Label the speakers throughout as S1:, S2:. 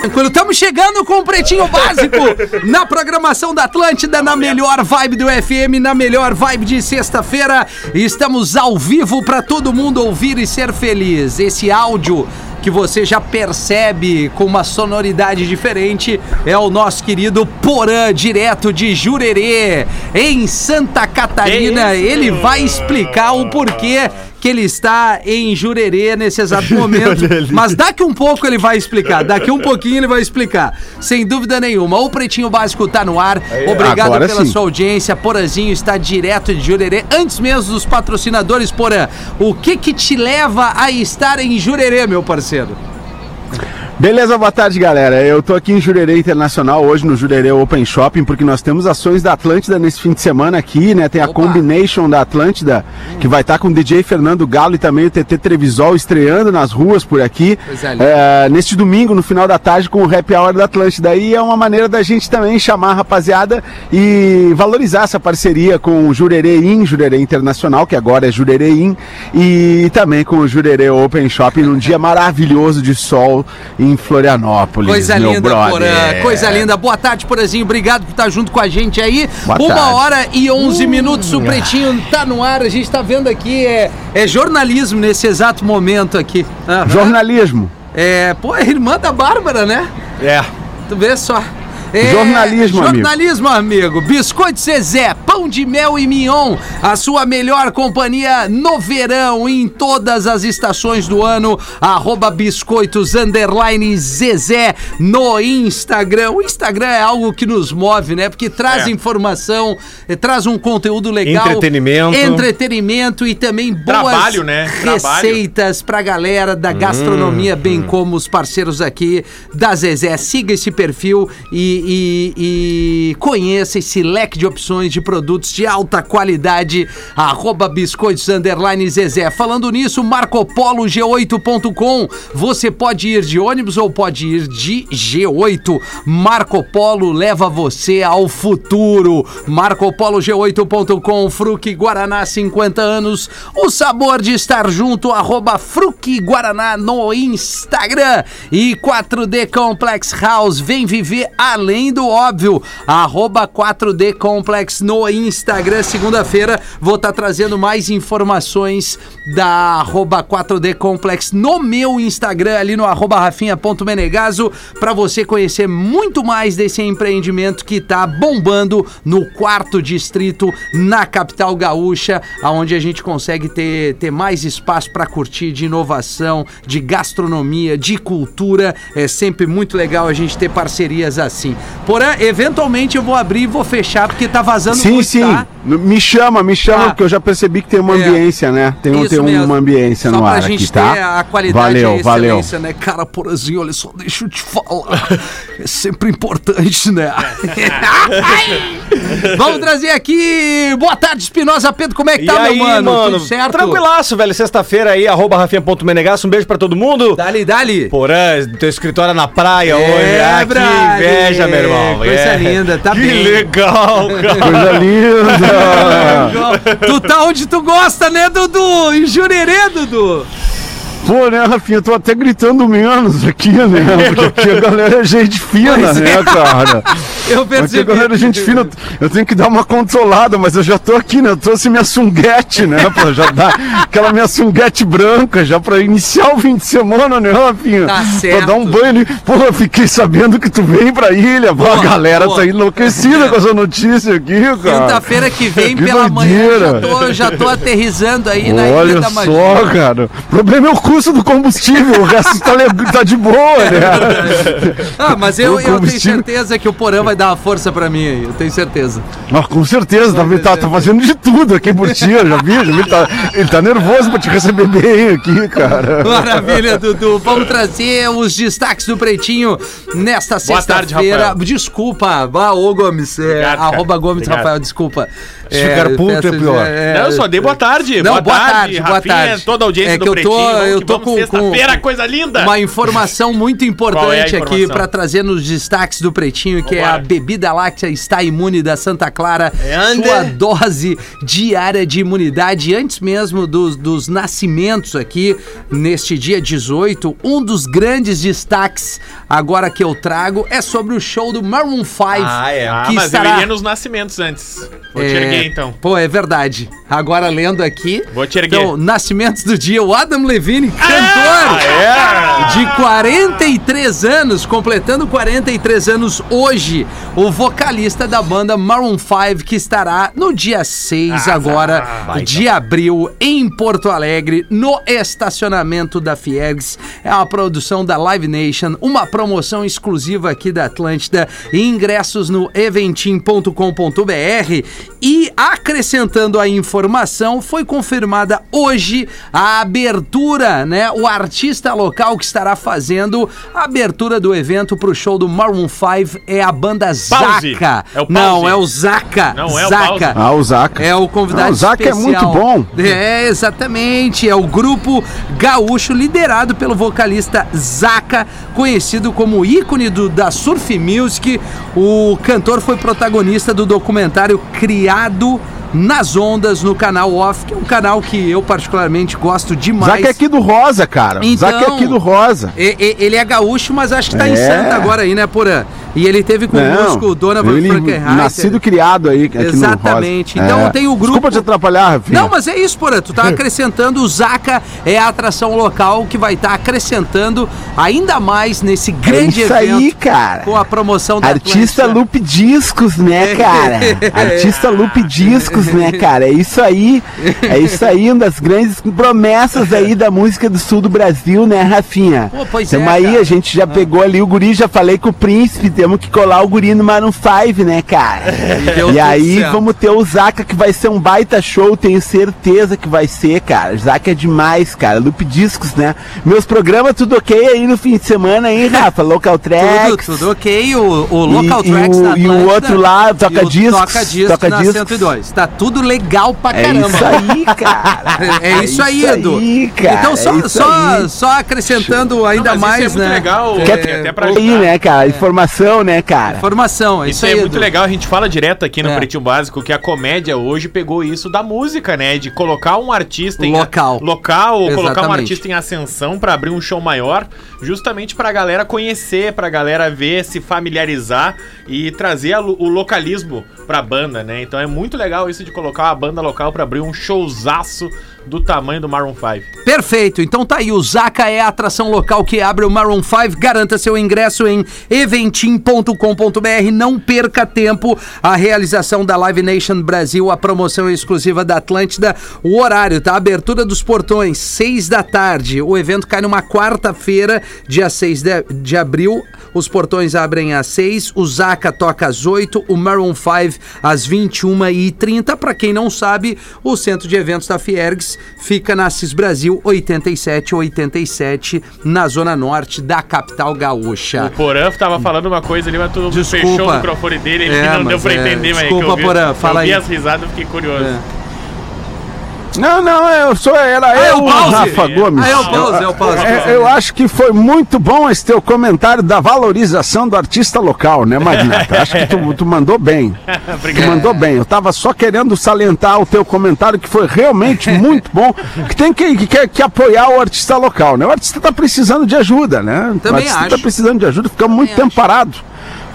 S1: Tranquilo, estamos chegando com o Pretinho Básico na programação da Atlântida, na melhor vibe do FM, na melhor vibe de sexta-feira. Estamos ao vivo para todo mundo ouvir e ser feliz. Esse áudio que você já percebe com uma sonoridade diferente é o nosso querido Porã, direto de Jurerê, em Santa Catarina. Ele vai explicar o porquê que ele está em Jurerê nesse exato momento. Mas daqui um pouco ele vai explicar. Daqui um pouquinho ele vai explicar. Sem dúvida nenhuma. O Pretinho Básico está no ar. Obrigado
S2: Agora
S1: pela
S2: sim.
S1: sua audiência. Porazinho está direto de Jurerê. Antes mesmo dos patrocinadores, Porã, o que que te leva a estar em Jurerê, meu parceiro?
S2: Beleza, boa tarde, galera. Eu tô aqui em Jurerê Internacional, hoje no Jurerê Open Shopping, porque nós temos ações da Atlântida nesse fim de semana aqui, né? Tem a
S1: Opa.
S2: Combination da Atlântida, que vai estar com o DJ Fernando Galo e também o TT Trevisol estreando nas ruas por aqui.
S1: Linda.
S2: É, neste domingo, no final da tarde, com o Happy Hour da Atlântida. E é uma maneira da gente também chamar a rapaziada e valorizar essa parceria com o Jurerê In, Jurerê Internacional, que agora é Jurerê In, e também com o Jurerê Open Shopping, num dia maravilhoso de sol em Florianópolis.
S1: Coisa linda,
S2: brother.
S1: Porã. Coisa linda. Boa tarde, Porazinho. Obrigado por estar junto com a gente aí.
S2: Boa
S1: Uma
S2: tarde.
S1: hora e onze minutos. O Pretinho tá no ar. A gente tá vendo aqui. É, é jornalismo nesse exato momento aqui. Aham.
S2: Jornalismo.
S1: É, pô, é irmã da Bárbara, né?
S2: É.
S1: Tu vê só. É,
S2: Jornalismo, amigo.
S1: Jornalismo, amigo. Biscoito Zezé, pão de mel e mignon. A sua melhor companhia no verão, em todas as estações do ano. Arroba biscoitos underline Zezé no Instagram. O Instagram é algo que nos move, né? Porque traz
S3: É.
S1: informação, eh, traz um conteúdo legal.
S3: Entretenimento.
S1: Entretenimento e também boas
S3: Trabalho, né? Trabalho.
S1: receitas pra galera da gastronomia,
S3: Hum,
S1: bem como os parceiros aqui da Zezé. Siga esse perfil e, e- e conheça esse leque de opções de produtos de alta qualidade. Arroba biscoitos underline Zezé. Falando nisso, Marco Polo G8.com. Você pode ir de ônibus ou pode ir de G8. Marco Polo leva você ao futuro. Marco Polo G8.com. Fruque Guaraná 50 anos. O sabor de estar junto. Arroba Fruque Guaraná no Instagram. E 4D Complex House. Vem viver além do óbvio. Arroba 4D Complex no Instagram. Segunda-feira vou estar trazendo mais informações da arroba 4D Complex no meu Instagram, ali no arroba rafinha.menegaso, para você conhecer muito mais desse empreendimento que tá bombando no quarto distrito, na capital gaúcha, aonde a gente consegue ter, ter mais espaço para curtir de inovação, de gastronomia, de cultura. É sempre muito legal a gente ter parcerias assim. Porém, eventualmente eu vou abrir e vou fechar, porque tá vazando
S2: Sim,
S1: muito,
S2: sim.
S1: tá?
S2: Me chama, me chama,
S1: Tá.
S2: porque eu já percebi que tem uma
S1: É.
S2: ambiência, né? Tem, um, tem
S1: mesmo.
S2: uma ambiência
S1: Só
S2: no
S1: pra
S2: ar
S1: gente
S2: aqui, tá?
S1: ter a qualidade
S2: valeu,
S1: e a
S2: valeu.
S1: excelência, né? Cara, porazinho, olha só, deixa eu te falar. É sempre importante, né? Vamos trazer aqui. Boa tarde, Espinosa Pedro. Como é que
S3: E
S1: tá,
S3: aí,
S1: meu mano?
S3: mano?
S1: Tudo certo?
S3: Tranquilaço, velho. Sexta-feira aí, arroba rafinha.menegaço. Um beijo pra todo mundo.
S1: Dali, dali.
S3: Porã, teu escritório é na praia hoje. Ah, que inveja, meu irmão.
S1: Coisa
S3: É.
S1: linda, tá
S3: que
S1: bem.
S3: legal, cara.
S2: Coisa linda!
S1: tu tá onde tu gosta, né, Dudu? Em Jurerê, Dudu.
S2: Pô, né, Rafinha, eu tô até gritando menos aqui, né? Porque aqui a galera é gente fina, né,
S1: é.
S2: cara?
S1: Eu
S2: Aqui a
S1: percebi.
S2: galera é gente fina, eu tenho que dar uma consolada, mas eu já tô aqui, né? Eu trouxe minha sunguete, né? Pra já dar aquela minha sunguete branca, já pra iniciar o fim de semana, né, Rafinha?
S1: Tá
S2: Pra
S1: certo.
S2: dar um banho ali. Pô, eu fiquei sabendo que tu vem pra ilha. Pô, a galera
S1: boa.
S2: tá enlouquecida com essa notícia aqui, cara.
S1: Quinta-feira que vem,
S2: Que
S1: pela manhã, já
S2: doideira.
S1: tô, já tô aterrizando aí na Ilha
S2: Olha
S1: da Magia.
S2: só, cara. O problema é o custo do combustível, o resto tá, tá de boa, né?
S1: Ah, mas eu, eu tenho certeza que o Porã vai dar uma força pra mim aí. Eu tenho certeza.
S2: Ah, com certeza, tá, tá, tá fazendo de tudo aqui por ti, eu já vi, já vi, ele tá, ele tá nervoso pra te receber bem aqui, cara.
S1: Maravilha, Dudu. Vamos trazer os destaques do Pretinho nesta
S4: Boa tarde,
S1: sexta-feira. Desculpa, ah, ô Gomes. É,
S4: Obrigado,
S1: arroba Gomes
S4: Obrigado.
S1: Rafael, desculpa.
S2: Ficar puto é
S1: peço-
S2: pior.
S4: Não, eu só dei boa tarde.
S1: Não,
S4: boa,
S1: boa
S4: tarde,
S1: tarde, boa
S4: Rafinha,
S1: tarde.
S4: toda a audiência
S1: É que
S4: do
S1: eu tô-
S4: Pretinho. Vamos
S1: eu
S4: que
S1: tô com- com-
S4: coisa linda.
S1: Uma informação muito importante
S4: Qual é a
S1: aqui
S4: informação?
S1: para trazer nos destaques do Pretinho, que é a
S4: Vambora.
S1: bebida láctea está imune da Santa Clara.
S3: Ande.
S1: Sua dose diária de imunidade antes mesmo dos, dos nascimentos aqui neste dia 18. Um dos grandes destaques agora que eu trago é sobre o show do Maroon 5.
S3: Ah, é.
S4: Ah,
S1: que
S4: mas
S1: estará-
S4: eu iria nos nascimentos antes. Vou te
S1: É,
S4: erguer, então.
S1: Pô, é verdade. Agora lendo aqui.
S4: Vou te erguer.
S1: Então, nascimentos do dia, o Adam Levine,
S4: Ah,
S1: cantor
S4: é?
S1: de 43 anos, completando 43 anos hoje, o vocalista da banda Maroon 5, que estará no dia 6
S4: Ah,
S1: agora
S4: vai,
S1: de abril em Porto Alegre, no estacionamento da Fiergs. É uma produção da Live Nation, uma promoção exclusiva aqui da Atlântida, ingressos no eventim.com.br e acrescentando a informação, foi confirmada hoje a abertura, né? O artista local que estará fazendo a abertura do evento pro show do Maroon 5 é a banda. Zaca.
S4: É.
S1: Não, é o Zaca.
S4: Não, é o
S1: Zaca.
S2: Ah, o Zaca.
S1: É o convidado
S2: Ah, o Zaca é muito
S1: especial.
S2: bom.
S1: É, exatamente. É o grupo gaúcho liderado pelo vocalista Zaca, conhecido como ícone do, da surf music. O cantor foi protagonista do documentário Criado nas Ondas no canal Off, que é um canal que eu particularmente gosto demais.
S2: Zaca é aqui do Rosa, cara.
S1: Então-
S2: Zaca é aqui do Rosa.
S1: Ele é gaúcho, mas acho que tá em
S2: É.
S1: Santa agora aí, né, Porã? E ele teve conosco o Donovan
S2: ele nascido e criado aí aqui
S1: Exatamente.
S2: no.
S1: Então tem o grupo-
S2: Desculpa te atrapalhar, Rafinha.
S1: Não, mas é isso, Porã. Tu tá acrescentando, o Zaca é a atração local que vai estar acrescentando ainda mais nesse
S2: é
S1: grande
S2: isso
S1: evento
S2: aí, cara.
S1: com a promoção da
S2: Artista. Loop Discos, né, cara? Artista Loop Discos, né, cara? É isso aí. É isso aí, uma das grandes promessas aí da música do sul do Brasil, né, Rafinha?
S1: Pô, pois
S2: Tamo
S1: é,
S2: aí,
S1: cara.
S2: a gente já pegou ali o guri, já falei com o príncipe, temos que colar o guri no Maroon 5, né, cara? E
S1: tudo
S2: aí
S1: certo.
S2: vamos ter o Zaca, que vai ser um baita show, tenho certeza que vai ser, cara. O Zaca é demais, cara. Loop Discos, né? Meus programas tudo ok aí no fim de semana, hein, Rafa? Local
S1: Tudo,
S2: Tracks.
S1: tudo ok. O, o Local
S2: E- e
S1: Tracks
S2: o-
S1: da
S2: e o outro lá, Toca
S1: e
S2: Discos,
S1: Toca Discos
S2: Toca
S1: na
S2: Discos.
S1: 102. Tá tudo legal pra
S2: É
S1: caramba.
S2: isso aí, cara.
S1: É isso aí, Edu.
S2: aí, cara,
S1: então, só,
S2: é
S1: só,
S2: aí.
S1: só acrescentando ainda
S4: Não, mas
S1: mais,
S4: isso é muito
S1: né?
S4: legal,
S1: É,
S4: Quer- até pra
S2: Aí, né, cara? Informação, né, cara?
S1: Informação, é isso,
S4: Isso
S1: aí.
S4: é muito
S1: Edu.
S4: legal, a gente fala direto aqui no
S1: É.
S4: Pretinho Básico que a comédia hoje pegou isso da música, né? De colocar um artista em
S1: Local.
S4: local, ou colocar um artista em ascensão pra abrir um show maior, justamente pra galera conhecer, pra galera ver, se familiarizar e trazer a o localismo pra banda, né? Então é muito legal isso de colocar uma banda local pra abrir um showzaço do tamanho do Maroon 5.
S1: Perfeito, então tá aí, o Zaca é a atração local que abre o Maroon 5, garanta seu ingresso em eventim.com.br, não perca tempo, a realização da Live Nation Brasil, a promoção exclusiva da Atlântida, o horário, tá? Abertura dos portões, 6 da tarde, o evento cai numa quarta-feira, dia 6 de, de abril, os portões abrem às 6, o Zaca toca às 8, o Maroon 5 às 21h30. Para quem não sabe, o centro de eventos da Fiergs fica na Assis Brasil 8787, na zona norte da capital gaúcha.
S4: O Porã tava falando uma coisa ali, mas tu
S1: Desculpa.
S4: fechou o microfone dele, ele
S1: É,
S4: não deu pra
S1: é,
S4: entender, mas é
S1: desculpa,
S4: eu vi,
S1: Porã, fala
S4: eu vi
S1: aí.
S4: as risadas, eu fiquei curioso.
S1: É.
S2: Não, não, eu sou, era
S1: é
S2: eu,
S1: o pause.
S2: Rafa Gomes.
S1: Ah, é o pause, é o pause.
S2: É, eu acho que foi muito bom esse teu comentário da valorização do artista local, né, Magnata? Acho que tu, tu mandou bem. Tu mandou bem. Eu tava só querendo salientar o teu comentário, que foi realmente muito bom. Que tem que, que, que- que apoiar o artista local, né? O artista tá precisando de ajuda, né?
S1: Também
S2: o artista
S1: acho.
S2: tá precisando de ajuda, fica muito tempo parado.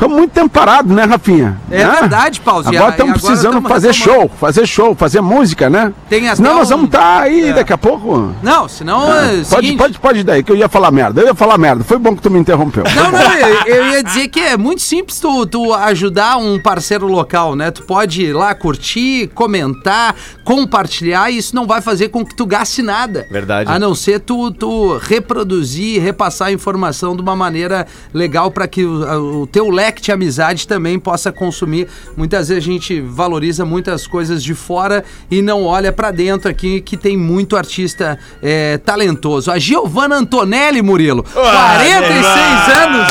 S2: Ficamos muito tempo parados, né, Rafinha?
S1: É
S2: Né?
S1: verdade, Pause. A-
S2: Agora estamos precisando
S1: tamo
S2: fazer
S1: retomando.
S2: show, fazer show, fazer música, né?
S1: Tem até
S2: Senão nós vamos estar aí
S1: É.
S2: daqui a pouco.
S1: Não, senão
S2: Ah,
S1: é
S2: pode,
S1: seguinte-
S2: pode, pode ir daí, que eu ia falar merda. Eu ia falar merda. Foi bom que tu me interrompeu.
S1: Não, não, eu, eu ia dizer que é muito simples tu, tu ajudar um parceiro local, né? Tu pode ir lá curtir, comentar, compartilhar, e isso não vai fazer com que tu gaste nada.
S3: Verdade.
S1: A não ser tu, tu reproduzir, repassar a informação de uma maneira legal para que o, o teu leque de amizade também possa consumir. Muitas vezes a gente valoriza muitas coisas de fora e não olha para dentro aqui, que tem muito artista é, talentoso. A Giovanna Antonelli, Murilo, 46 anos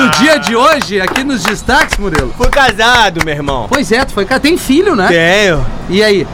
S1: no dia de hoje, aqui nos destaques, Murilo.
S3: Fui casado, meu irmão.
S1: Pois é, tu foi cá, tem filho, né?
S3: Tenho.
S1: E aí?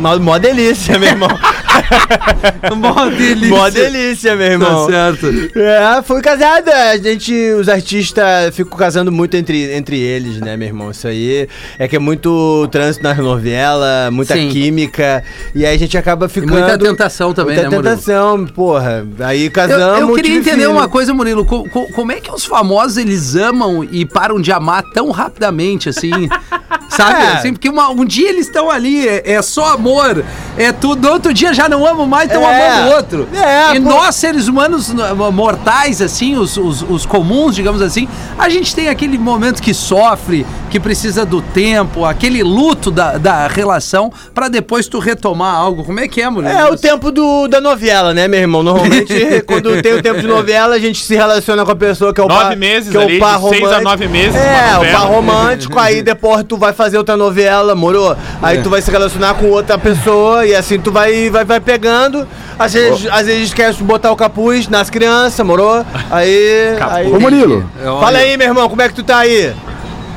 S3: Mó, mó delícia, meu irmão.
S1: Mó delícia.
S3: Mó delícia, meu
S1: Tá
S3: irmão.
S1: certo.
S3: É, fui casado. A gente, os artistas ficam casando muito entre, entre eles, né, meu irmão? Isso aí é que é muito trânsito nas novelas, muita
S1: Sim.
S3: química. E aí a gente acaba
S1: E
S3: ficando.
S1: muita tentação também,
S3: muita
S1: né, Murilo?
S3: tentação, porra. Aí
S1: Eu,
S3: casamos.
S1: eu queria
S3: tive
S1: entender
S3: filho.
S1: uma coisa, Murilo. Co- co- como é que os famosos eles amam e param de amar tão rapidamente, assim? Sabe?
S3: É.
S1: Assim, porque uma- um dia eles estão ali, é, é só amor, é tudo. Outro dia já não amam mais, estão
S3: É.
S1: amando o outro.
S3: É,
S1: e
S3: pô.
S1: nós, seres humanos mortais, assim, os, os, os comuns, digamos assim, a gente tem aquele momento que sofre, que precisa do tempo, aquele luto da, da relação, pra depois tu retomar algo. Como é que é, Murilo?
S3: É o tempo do, da novela, né, meu irmão? Normalmente, quando tem o tempo de novela, a gente se relaciona com a pessoa que é o
S4: Nove
S3: par,
S4: meses
S3: que é
S4: ali,
S3: o par
S4: de seis a
S3: romântico.
S4: nove meses,
S3: É, o par romântico, aí depois tu vai fazer outra novela, moro? Aí
S4: É.
S3: tu vai se relacionar com outra pessoa e assim tu vai, vai, vai pegando. Às vezes, às vezes esquece de botar o capuz nas crianças, moro? Aí. aí
S2: Ô, Murilo.
S3: Fala aí, meu irmão, como é que tu tá aí?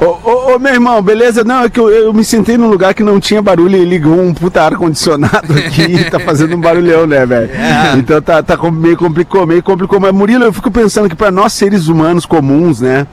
S2: Ô, ô, ô, meu irmão, beleza? Não, é que eu, eu me sentei num lugar que não tinha barulho e ligou um puta ar-condicionado aqui e tá fazendo um barulhão, né, velho? Então tá, tá meio complicou, meio complicou. Mas, Murilo, eu fico pensando que pra nós seres humanos comuns, né?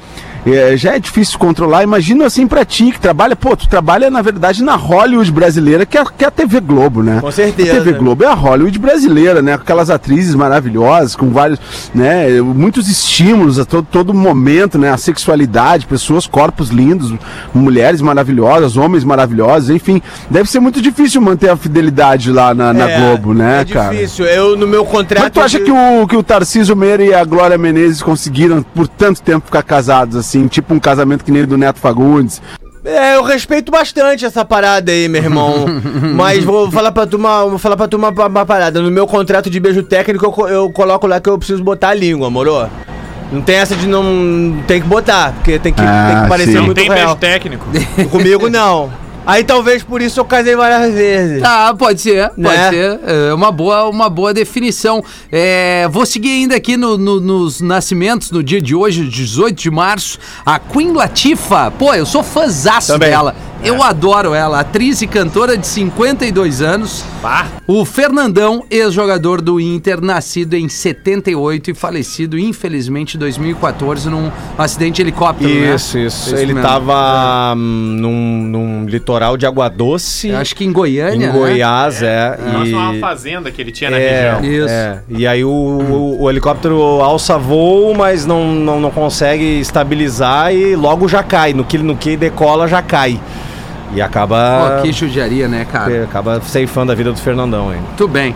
S2: É, já é difícil controlar. Imagina assim pra ti que trabalha, pô, tu trabalha na verdade na Hollywood brasileira, que é, que é a TV Globo, né?
S3: Com certeza.
S2: A TV Globo é a Hollywood brasileira, né? Com aquelas atrizes maravilhosas, com vários, né? Muitos estímulos a todo, todo momento, né? A sexualidade, pessoas, corpos lindos, mulheres maravilhosas, homens maravilhosos, enfim. Deve ser muito difícil manter a fidelidade lá na, na
S3: É,
S2: Globo, né,
S3: é
S2: cara?
S3: difícil. Eu, no meu contrato.
S2: Mas tu acha
S3: de-
S2: que o, que o Tarcísio Meira e a Glória Menezes conseguiram por tanto tempo ficar casados assim, tipo um casamento que nem do Neto Fagundes?
S3: É, eu respeito bastante essa parada aí, meu irmão. Mas vou falar pra tu uma, vou falar pra tu uma, uma parada. No meu contrato de beijo técnico, eu, eu coloco lá que eu preciso botar a língua, moro? Não tem essa de não. Tem que botar, porque tem que,
S2: Ah,
S3: tem que parecer
S2: sim.
S4: Não
S3: muito
S4: tem
S3: real.
S4: beijo técnico.
S3: Comigo não. Aí talvez por isso eu casei várias vezes.
S1: Tá, pode ser, pode
S3: Né?
S1: ser. É uma boa, uma boa definição. É, vou seguir ainda aqui no- no- nos nascimentos, no dia de hoje, 18 de março. A Queen Latifa. Pô, eu sou fãzaço dela. Eu adoro ela. Atriz e cantora de 52 anos.
S4: Bah.
S1: O Fernandão, ex-jogador do Inter, nascido em 78 e falecido, infelizmente, em 2014, num acidente de helicóptero. né?
S3: Isso, isso.
S1: Esse
S3: Ele
S1: mesmo.
S3: tava hum, num, num litoral de Água Doce,
S1: Eu Acho que em Goiânia.
S3: em
S1: né?
S3: Goiás, é.
S4: Próximo a uma
S3: e...
S4: fazenda que ele tinha na
S3: É,
S4: região.
S1: Isso.
S3: é. E aí o, o- o helicóptero alça voo, mas não, não, não consegue estabilizar e logo já cai. No que, no que decola já cai. E acaba.
S1: Pô, que judiaria, né, cara?
S3: Acaba ceifando a vida do Fernandão aí.
S1: Muito bem.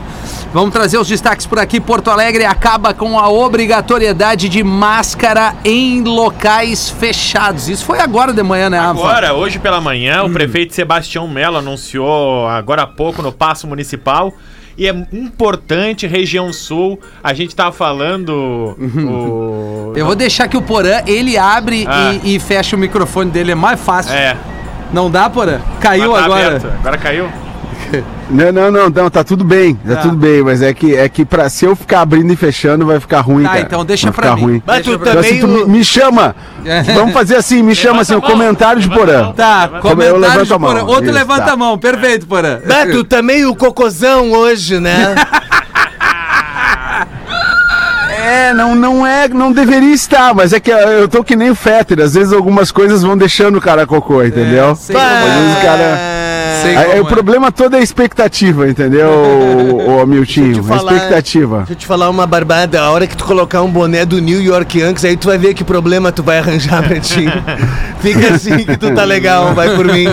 S1: Vamos trazer os destaques por aqui. Porto Alegre acaba com a obrigatoriedade de máscara em locais fechados. Isso foi agora de manhã, né, Rafa?
S4: Agora, hoje pela manhã,
S1: Hum.
S4: o prefeito Sebastião Mello anunciou agora há pouco no Paço Municipal. E é importante, região sul. A gente tava falando. o...
S1: Eu vou deixar que o Porã, ele abre
S4: Ah.
S1: e, e fecha o microfone dele. É mais fácil.
S4: É.
S1: Não dá, Porã? Caiu
S4: tá
S1: agora.
S4: aberto. Agora caiu?
S2: Não, não, não, não, tá tudo bem, tá
S1: Tá.
S2: tudo bem, mas é que é que para se eu ficar abrindo e fechando vai ficar ruim,
S1: Tá,
S2: cara.
S1: então deixa
S2: vai
S1: pra
S2: ficar
S1: mim.
S2: ruim.
S3: Mas tu
S2: Então, assim, tu me, me chama. Vamos fazer assim, me chama assim, o comentário de Porã.
S1: Tá,
S4: Eu
S1: comentário
S2: levanto
S1: de
S2: a mão.
S1: Porã. Outro
S2: Isso,
S1: levanta
S2: tá.
S1: a mão. Perfeito, Porã.
S3: Beto, tá meio cocôzão hoje, né?
S2: É, não, não é, não deveria estar, mas é que eu tô que nem o Fetter, às vezes algumas coisas vão deixando o cara cocô, entendeu?
S1: sei
S2: Às vezes o cara...
S1: É.
S2: o problema todo é a expectativa, entendeu, ô, ô Miltinho? A
S3: falar-
S2: expectativa.
S3: Deixa eu te falar uma barbada. A hora que tu colocar um boné do New York Yankees, aí tu vai ver que problema tu vai arranjar pra ti. Fica assim que tu tá legal, vai por mim.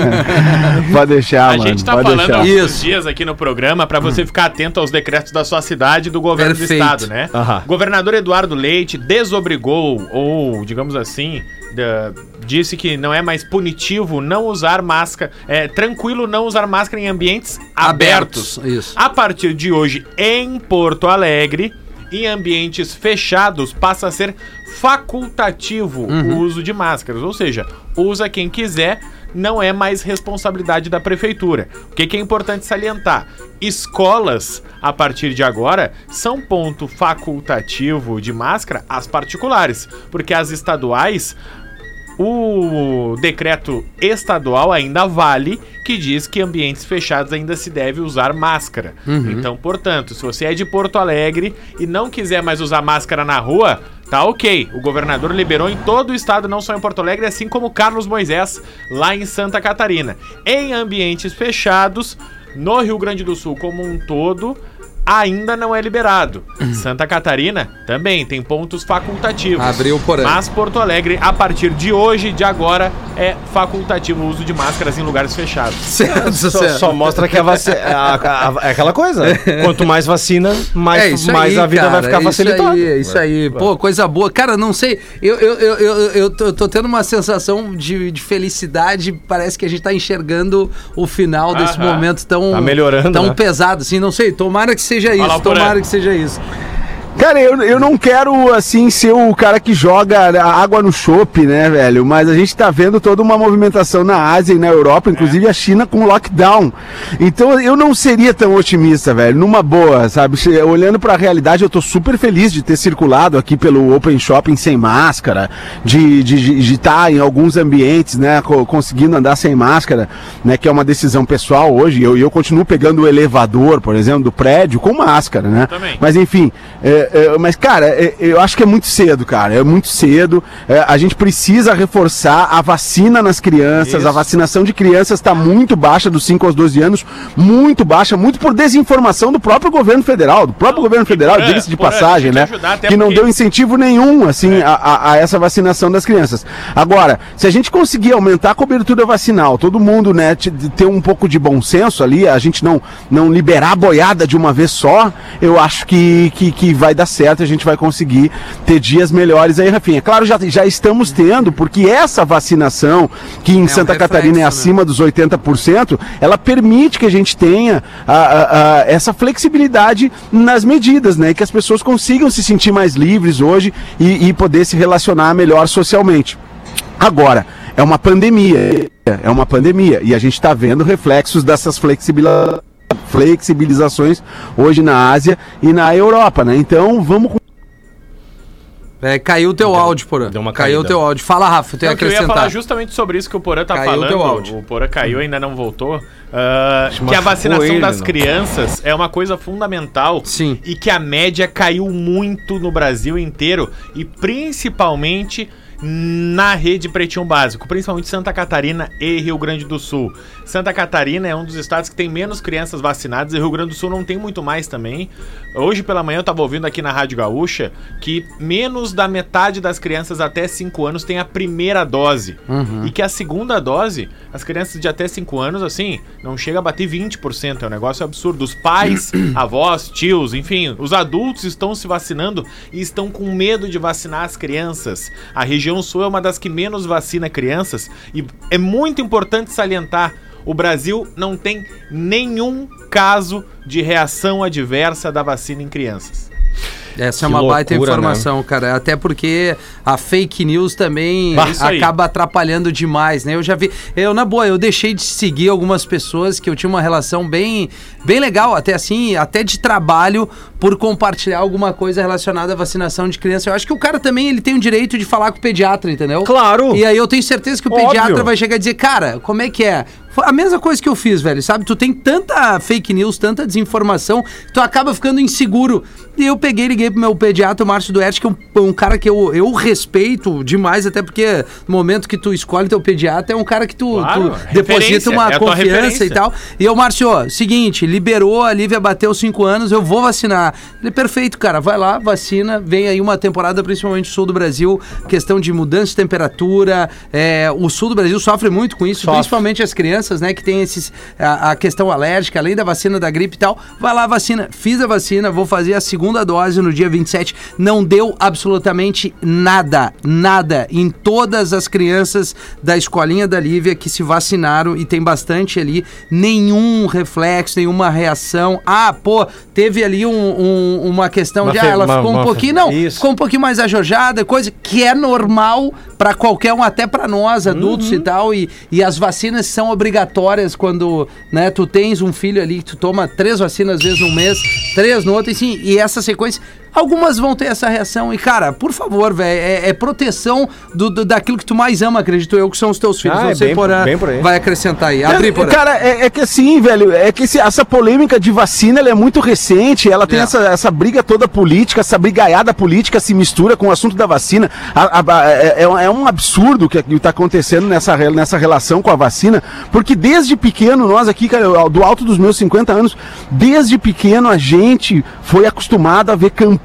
S2: Pode deixar,
S4: A
S2: mano.
S4: gente tá falando
S2: deixar.
S4: há alguns
S1: Isso.
S4: dias aqui no programa pra você ficar atento aos decretos da sua cidade e do governo
S1: Perfeito.
S4: do estado, né? Governador Eduardo Leite desobrigou, ou digamos assim, disse que não é mais punitivo não usar máscara, é tranquilo não usar máscara em ambientes abertos.
S1: Abertos, isso.
S4: A partir de hoje, em Porto Alegre, em ambientes fechados, passa a ser facultativo o uso de máscaras. Ou seja, usa quem quiser, não é mais responsabilidade da prefeitura. O que, que é importante salientar? Escolas, a partir de agora, são ponto facultativo de máscara as particulares, porque as estaduais o decreto estadual ainda vale, que diz que ambientes fechados ainda se deve usar máscara. Então, portanto, se você é de Porto Alegre e não quiser mais usar máscara na rua, tá ok. O governador liberou em todo o estado, não só em Porto Alegre, assim como Carlos Moisés, lá em Santa Catarina. Em ambientes fechados, no Rio Grande do Sul como um todo, ainda não é liberado. Santa Catarina também tem pontos facultativos.
S1: Abriu por aí.
S4: Mas Porto Alegre, a partir de hoje, de agora, é facultativo o uso de máscaras em lugares fechados.
S1: Certo,
S3: Só,
S1: certo.
S3: só mostra que a vacina. É aquela coisa. Quanto mais vacina, mais,
S1: É isso
S3: mais
S1: aí,
S3: a vida
S1: cara,
S3: vai ficar
S1: é
S3: facilitada.
S1: Isso aí, é isso aí. Pô, coisa boa. Cara, não sei. Eu, eu, eu, eu, eu tô, eu tô tendo uma sensação de, de felicidade. Parece que a gente tá enxergando o final desse
S4: Aham.
S1: momento tão,
S3: Tá melhorando,
S1: tão
S3: né?
S1: pesado, assim. Não sei. Tomara que seja isso. Tomara que seja isso.
S2: Cara, eu, eu não quero, assim, ser o cara que joga a água no chope, né, velho? Mas a gente tá vendo toda uma movimentação na Ásia e na Europa, inclusive a China com lockdown. Então eu não seria tão otimista, velho, numa boa, sabe? Olhando pra realidade, eu tô super feliz de ter circulado aqui pelo Open Shopping sem máscara, de estar de, de tá em alguns ambientes, né, co- conseguindo andar sem máscara, né, que é uma decisão pessoal hoje. Eu, eu continuo pegando o elevador, por exemplo, do prédio com máscara, né? Mas enfim, é, é, mas cara, é, eu acho que é muito cedo, cara. É muito cedo. É, a gente precisa reforçar a vacina nas crianças. A vacinação de crianças está muito baixa dos 5 aos 12 anos, muito baixa, muito por desinformação do próprio governo federal, do próprio governo federal, diga-se de passagem, né? Que não
S4: porque-
S2: deu incentivo nenhum, assim, a, a- a essa vacinação das crianças. Agora, se a gente conseguir aumentar a cobertura vacinal, todo mundo, né, ter um pouco de bom senso ali, a gente não, não liberar a boiada de uma vez só, eu acho que, que, que vai dar certo, a gente vai conseguir ter dias melhores aí, Rafinha. Claro, já, já estamos tendo, porque essa vacinação, que em
S1: um
S2: Santa
S1: reflexo,
S2: Catarina é
S1: né?
S2: acima dos 80%, ela permite que a gente tenha a- a- a- essa flexibilidade nas medidas, né? E que as pessoas consigam se sentir mais livres hoje e, e poder se relacionar melhor socialmente. Agora, é uma pandemia, é uma pandemia, e a gente está vendo reflexos dessas flexibila- flexibilizações hoje na Ásia e na Europa, né? Então, vamos com
S1: É, caiu o teu áudio, Porã.
S3: deu uma
S1: Caiu o teu áudio. Fala, Rafa, tem
S4: Não,
S1: que
S4: que eu ia falar
S1: acrescentar.
S4: justamente sobre isso que o Porã tá
S1: Caiu o
S4: falando.
S1: teu áudio.
S4: O Porã caiu ainda não voltou. ah, que a vacinação
S3: ele,
S4: das
S3: não.
S4: crianças é uma coisa fundamental.
S1: Sim.
S4: E que a média caiu muito no Brasil inteiro. E principalmente na rede Pretinho Básico, principalmente Santa Catarina e Rio Grande do Sul. Santa Catarina é um dos estados que tem menos crianças vacinadas e Rio Grande do Sul não tem muito mais também. Hoje pela manhã eu tava ouvindo aqui na Rádio Gaúcha que menos da metade das crianças até 5 anos tem a primeira dose. E que a segunda dose, as crianças de até 5 anos, assim, não chega a bater 20%. É um negócio absurdo. Os pais, avós, tios, enfim, os adultos estão se vacinando e estão com medo de vacinar as crianças. A região sul é uma das que menos vacina crianças e é muito importante salientar. O Brasil não tem nenhum caso de reação adversa da vacina em crianças.
S1: Essa é
S3: Que
S1: uma baita
S3: loucura,
S1: informação, cara. Até porque a fake news também
S4: aí.
S1: acaba atrapalhando demais, né? Eu já vi. Eu, na boa, eu deixei de seguir algumas pessoas que eu tinha uma relação bem, bem legal, até assim, até de trabalho, por compartilhar alguma coisa relacionada à vacinação de criança. Eu acho que o cara também ele tem o direito de falar com o pediatra, entendeu?
S3: Claro.
S1: E aí eu tenho certeza que o
S3: Óbvio.
S1: pediatra vai chegar e dizer, cara, como é que é? Foi a mesma coisa que eu fiz, velho, sabe? Tu tem tanta fake news, tanta desinformação, tu acaba ficando inseguro. E eu peguei, liguei pro meu pediatra, o Márcio Duerte, que é um, um cara que eu, eu respeito demais, até porque no momento que tu escolhe teu pediatra, é um cara que tu,
S4: Claro,
S1: tu deposita uma
S4: é
S1: confiança e tal. E eu, Márcio, seguinte, liberou, a Lívia bateu cinco anos, eu vou vacinar. Ele, perfeito, cara, vai lá, vacina, vem aí uma temporada, principalmente no sul do Brasil, questão de mudança de temperatura, é, o sul do Brasil sofre muito com isso,
S3: Sofre.
S1: principalmente as crianças, né, que tem esses, a, a questão alérgica, além da vacina da gripe e tal, vai lá, vacina, fiz a vacina, vou fazer a segunda dose no dia 27, não deu absolutamente nada, nada, em todas as crianças da escolinha da Lívia que se vacinaram, e tem bastante ali, nenhum reflexo, nenhuma reação, ah, pô, teve ali um- um- uma questão
S3: Uma
S1: de, ah, ela
S3: uma-
S1: ficou um pouquinho, não,
S3: Isso.
S1: ficou um pouquinho mais ajojada, coisa que é normal pra qualquer um, até pra nós, adultos
S3: Uhum.
S1: e tal, e, e as vacinas são obrigatórias quando, né, tu tens um filho ali, que tu toma três vacinas às vezes num mês, três no outro, e sim, e essa sequência, algumas vão ter essa reação, e cara, por favor, velho, é, é proteção do, do- daquilo que tu mais ama, acredito eu, que são os teus filhos,
S3: Ah,
S1: não
S3: é
S1: sei,
S3: bem- bem por aí.
S1: vai acrescentar aí, abri, Porã.
S2: Cara, é, é que assim, velho, é que esse- essa polêmica de vacina é muito recente, ela tem
S1: É.
S2: essa, essa briga toda política, essa brigaiada política se mistura com o assunto da vacina. A- a- a- é, é um- é absurdo o que está acontecendo nessa, nessa relação com a vacina, porque desde pequeno, nós aqui, cara, do alto dos meus 50 anos, desde pequeno a gente foi acostumado a ver campanhas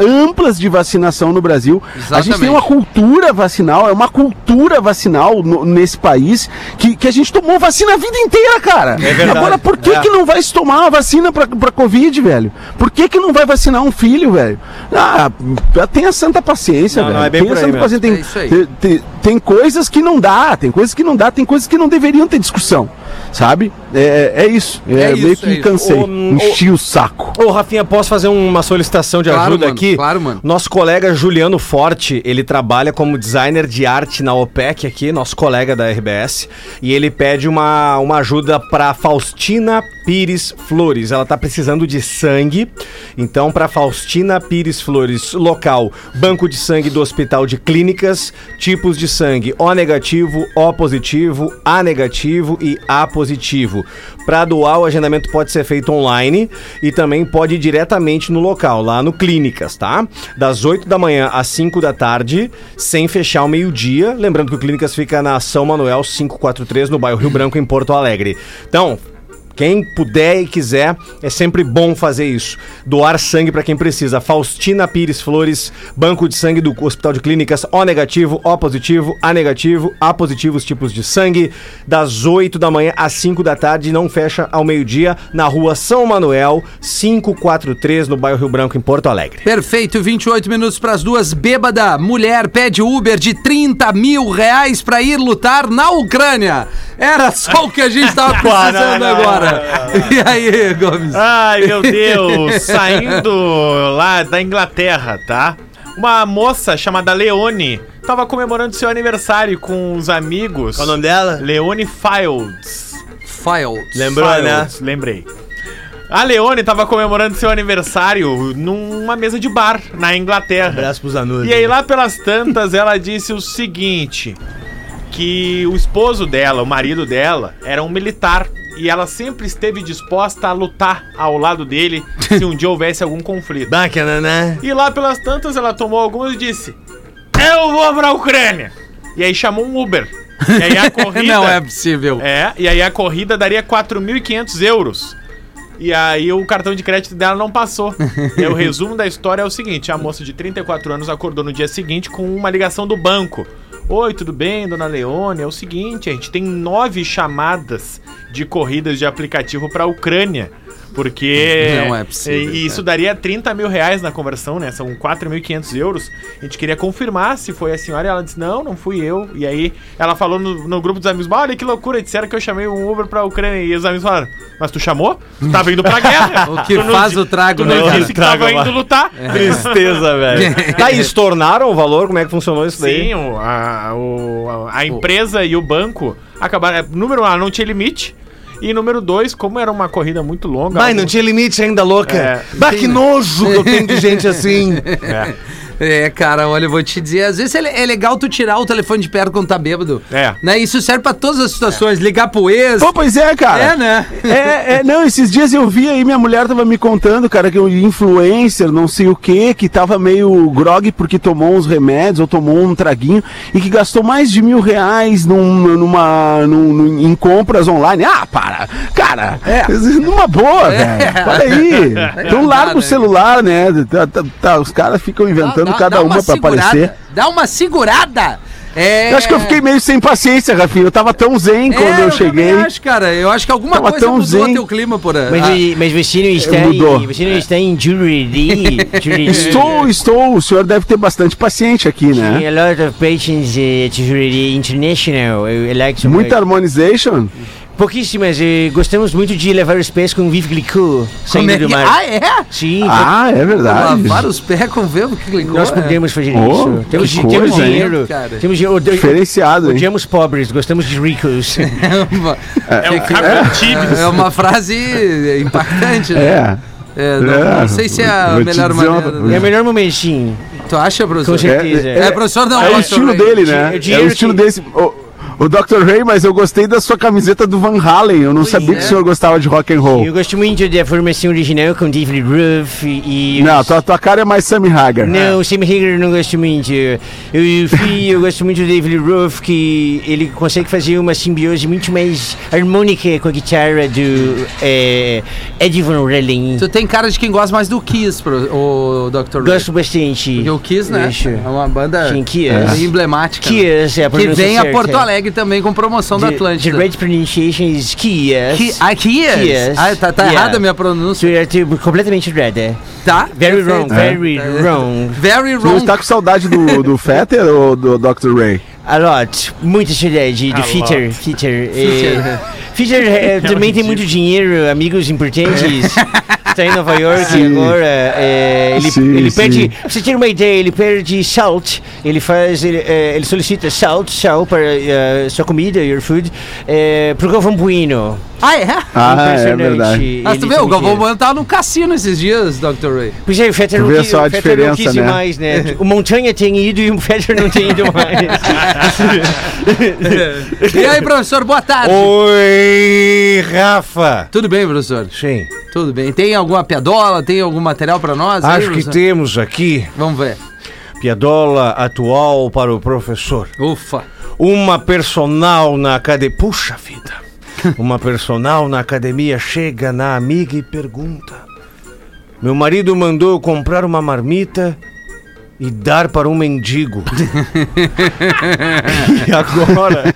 S2: amplas de vacinação no Brasil. A gente tem
S1: Exatamente.
S2: uma cultura vacinal, é uma cultura vacinal no- nesse país que, que a gente tomou vacina a vida inteira, cara.
S3: É verdade.
S2: Agora, por que,
S3: É.
S2: que não vai se tomar uma vacina pra, pra Covid, velho? Por que, que não vai vacinar um filho, velho? Ah, tenha santa paciência,
S3: Não,
S2: velho.
S3: não, é bem
S2: tenha
S3: por aí
S2: santa
S3: mesmo.
S2: paciência. Tem,
S1: É isso aí.
S2: tem, tem- tem coisas que não dá, tem coisas que não dá, tem coisas que não deveriam ter discussão, sabe? É, é isso. É,
S1: É
S2: meio
S1: isso,
S2: que
S1: é isso.
S2: cansei.
S3: Ô, ô,
S2: Enchi o saco.
S3: Ô, Rafinha, posso fazer uma solicitação de
S1: Claro,
S3: ajuda
S1: mano,
S3: aqui?
S1: claro, mano.
S3: Nosso colega Juliano Forte, ele trabalha como designer de arte na OPEC aqui, nosso colega da RBS, e ele pede uma, uma ajuda pra Faustina Pires Flores. Ela tá precisando de sangue, então pra Faustina Pires Flores, local, banco de sangue do Hospital de Clínicas, tipos de sangue O negativo, O positivo, A negativo e A positivo. Para doar, o agendamento pode ser feito online e também pode ir diretamente no local, lá no Clínicas, tá? Das 8 da manhã às 5 da tarde, sem fechar ao meio-dia. Lembrando que o Clínicas fica na São Manuel 543, no bairro Rio Branco, em Porto Alegre. Então, quem puder e quiser, é sempre bom fazer isso. Doar sangue para quem precisa. Faustina Pires Flores, Banco de Sangue do Hospital de Clínicas, O negativo, O positivo, A negativo, A positivo os tipos de sangue, das 8 da manhã às 5 da tarde, não fecha ao meio-dia, na rua São Manuel, 543, no bairro Rio Branco, em Porto Alegre.
S1: Perfeito, 28 minutos para as duas. Bêbada, mulher pede Uber de 30 mil reais para ir lutar na Ucrânia. Era só o que a gente estava precisando agora. E aí, Gomes?
S4: Ai, meu Deus, saindo lá da Inglaterra, tá? Uma moça chamada Leone tava comemorando seu aniversário com os amigos.
S3: Qual o nome dela?
S4: Leone Fields.
S1: Files.
S3: Lembrou, né?
S4: Fields, Lembrei. A Leone tava comemorando seu aniversário numa mesa de bar na Inglaterra.
S3: Abraço pros anudos.
S4: E aí, lá pelas tantas, ela disse o seguinte: que o esposo dela, o marido dela, era um militar. E ela sempre esteve disposta a lutar ao lado dele se um dia houvesse algum conflito.
S3: Bacana, né?
S4: E lá pelas tantas, ela tomou algumas e disse: Eu vou pra Ucrânia! E aí chamou um Uber. E aí a corrida.
S1: Não é possível.
S4: É, e aí a corrida daria 4.500 euros. E aí o cartão de crédito dela não passou. e aí o resumo da história é o seguinte: a moça de 34 anos acordou no dia seguinte com uma ligação do banco. Oi, tudo bem, dona Leone? É o seguinte, a gente tem nove chamadas de corridas de aplicativo pra Ucrânia. Porque.
S1: Não é possível,
S4: E isso daria 30 mil reais na conversão, né? São 4.500 euros. A gente queria confirmar se foi a senhora e ela disse: Não, não fui eu. E aí ela falou no, no grupo dos amigos: Olha que loucura, disseram que eu chamei um Uber pra Ucrânia. E os amigos falaram: Mas tu chamou? Tu tava indo pra guerra.
S1: O que
S4: Tu não
S1: faz
S4: di-
S1: o trago,
S4: Tu
S1: né,
S4: não disse que tava
S3: Trago,
S4: indo lutar.
S3: Tristeza, velho. tá, e estornaram o valor? Como é que funcionou isso daí?
S4: Sim, o- a, o- a empresa e o banco acabaram. é, Número um, ela não tinha limite. E número dois, como era uma corrida muito longa.
S3: Vai,
S4: algum-
S3: não tinha limite ainda, louca.
S4: É,
S3: bah, que nojo que eu tenho de gente assim.
S1: É, cara, olha, eu vou te dizer, às vezes é, é legal tu tirar o telefone de perto quando tá bêbado.
S4: É.
S1: Né? Isso serve pra todas as situações, ligar pro ex.
S2: Pô, pois é, cara.
S1: É, né?
S2: É, é, não, esses dias eu vi aí, minha mulher tava me contando, cara, que um influencer, não sei o que, que tava meio grog porque tomou uns remédios ou tomou um traguinho e que gastou mais de mil reais num, numa, num- num- em compras online. Ah, para! Cara, numa boa, velho. Olha aí. Então larga o
S1: né?
S2: celular, né? Tá- tá- tá, os caras ficam inventando
S1: Dá- dá-
S2: cada
S1: dá
S2: uma pra
S1: segurada,
S2: aparecer.
S1: Dá uma segurada. É...
S2: Eu acho que eu fiquei meio sem paciência, Rafinha. Eu tava tão zen
S1: É,
S2: quando eu, cheguei.
S1: também acho, cara. Eu acho que alguma
S2: Tava
S1: coisa
S2: tão
S1: mudou
S2: zen.
S1: teu clima por aí.
S3: Mas,
S1: Ah,
S3: mas você não está
S2: mudou.
S3: em, você não está em Juriri.
S2: Estou, estou. O senhor deve ter bastante paciente aqui, né?
S3: A lot of patients uh, at Juriri International. I, I like
S2: Muita harmonization?
S3: Pouquíssimas. eh, gostamos muito de levar os pés com Vive
S1: como
S3: saindo
S1: é
S3: do
S1: que...
S3: mar.
S1: Ah, é?
S3: Sim,
S2: Ah, é verdade.
S1: Lavar os pés com que clicou.
S3: nós
S1: é.
S3: podemos fazer
S2: Oh,
S3: isso. Temos, temos
S2: coisa, hein?
S3: dinheiro.
S1: Cara.
S3: Temos dinheiro.
S2: Diferenciado, hein?
S3: Odiamos pobres, gostamos de ricos.
S4: É um caminho tímido.
S1: É uma frase impactante, né?
S2: É.
S1: É, não,
S2: É.
S1: não sei se é a
S2: Vou
S1: melhor
S2: dizer uma-
S1: maneira.
S3: é
S1: né?
S3: o melhor momentinho.
S1: Tu acha, professor?
S3: Com certeza.
S2: É,
S1: É, professor, não.
S2: É o estilo dele, né? É o estilo
S3: que-
S2: desse. O, o Dr. Ray, mas eu gostei da sua camiseta do Van Halen. Eu não sabia
S1: é.
S2: que o senhor gostava de rock and roll.
S3: Eu gosto muito da formação original com David Ruff e...
S2: Não, tua, tua cara é mais Sammy Hagar.
S3: Não, o Sam Hagar eu não gosto muito. Eu, fui, eu gosto muito do David Ruff, que ele consegue fazer uma simbiose muito mais harmônica com a guitarra do é, Eddie Van Halen.
S1: Tu tem cara de quem gosta mais do Kiss, pro, o Dr. Ray.
S3: Gosto bastante.
S1: Porque o Kiss, né?
S3: Isso.
S1: É uma banda
S3: Sim, Kiss.
S1: emblemática. né?
S3: Kiss, é a
S1: Que vem a
S3: certa.
S1: Porto Alegre também com promoção da
S3: The, the
S1: Atlântida.
S3: right pronunciation is Kiss.
S1: Ki, ah? Kiss. Ah, tá, tá
S3: Yeah.
S1: errada a minha pronúncia.
S3: É tipo, completamente errada.
S1: Tá?
S3: Very wrong, very wrong.
S1: Very
S2: Você não
S1: wrong.
S2: está com saudade do, do Fetter ou do Dr. Ray?
S3: A lot. Muita saudade do. Fitter. Fitter. eh, Fitter eh, também tem muito dinheiro, amigos importantes. Está em Nova York
S2: Sim.
S3: agora. eh, ele
S2: Sim,
S3: ele
S2: sim.
S3: perde. Pra você ter uma ideia, ele perde salt. Ele faz. Ele, eh, ele solicita salt, sal para eh, sua comida, your food, eh, pro Galvão Bueno.
S1: Ah, é?
S2: Ah, é
S3: Impressionante.
S2: verdade.
S1: Mas tu vê, o Galvão. Bueno tava no cassino esses dias, Dr. Ray.
S3: Pois é, o Fetter não
S2: vê
S3: quis,
S2: só a
S3: o Fetter não
S2: diferença,
S3: quis ir
S2: né?
S3: mais, né? O Montanha tem ido e o Fetter não tem ido mais.
S1: E aí, professor, boa tarde.
S5: Oi, Rafa.
S1: Tudo bem, professor?
S5: Sim,
S1: Tudo bem. Tem alguma piadola? Tem algum material pra nós? aí,
S5: acho que temos aqui
S1: Vamos ver.
S5: piadola atual para o professor.
S1: Ufa.
S5: Uma personal na academia. Puxa vida! Uma personal na academia chega na amiga e pergunta: Meu marido mandou eu comprar uma marmita e dar para um mendigo. e agora?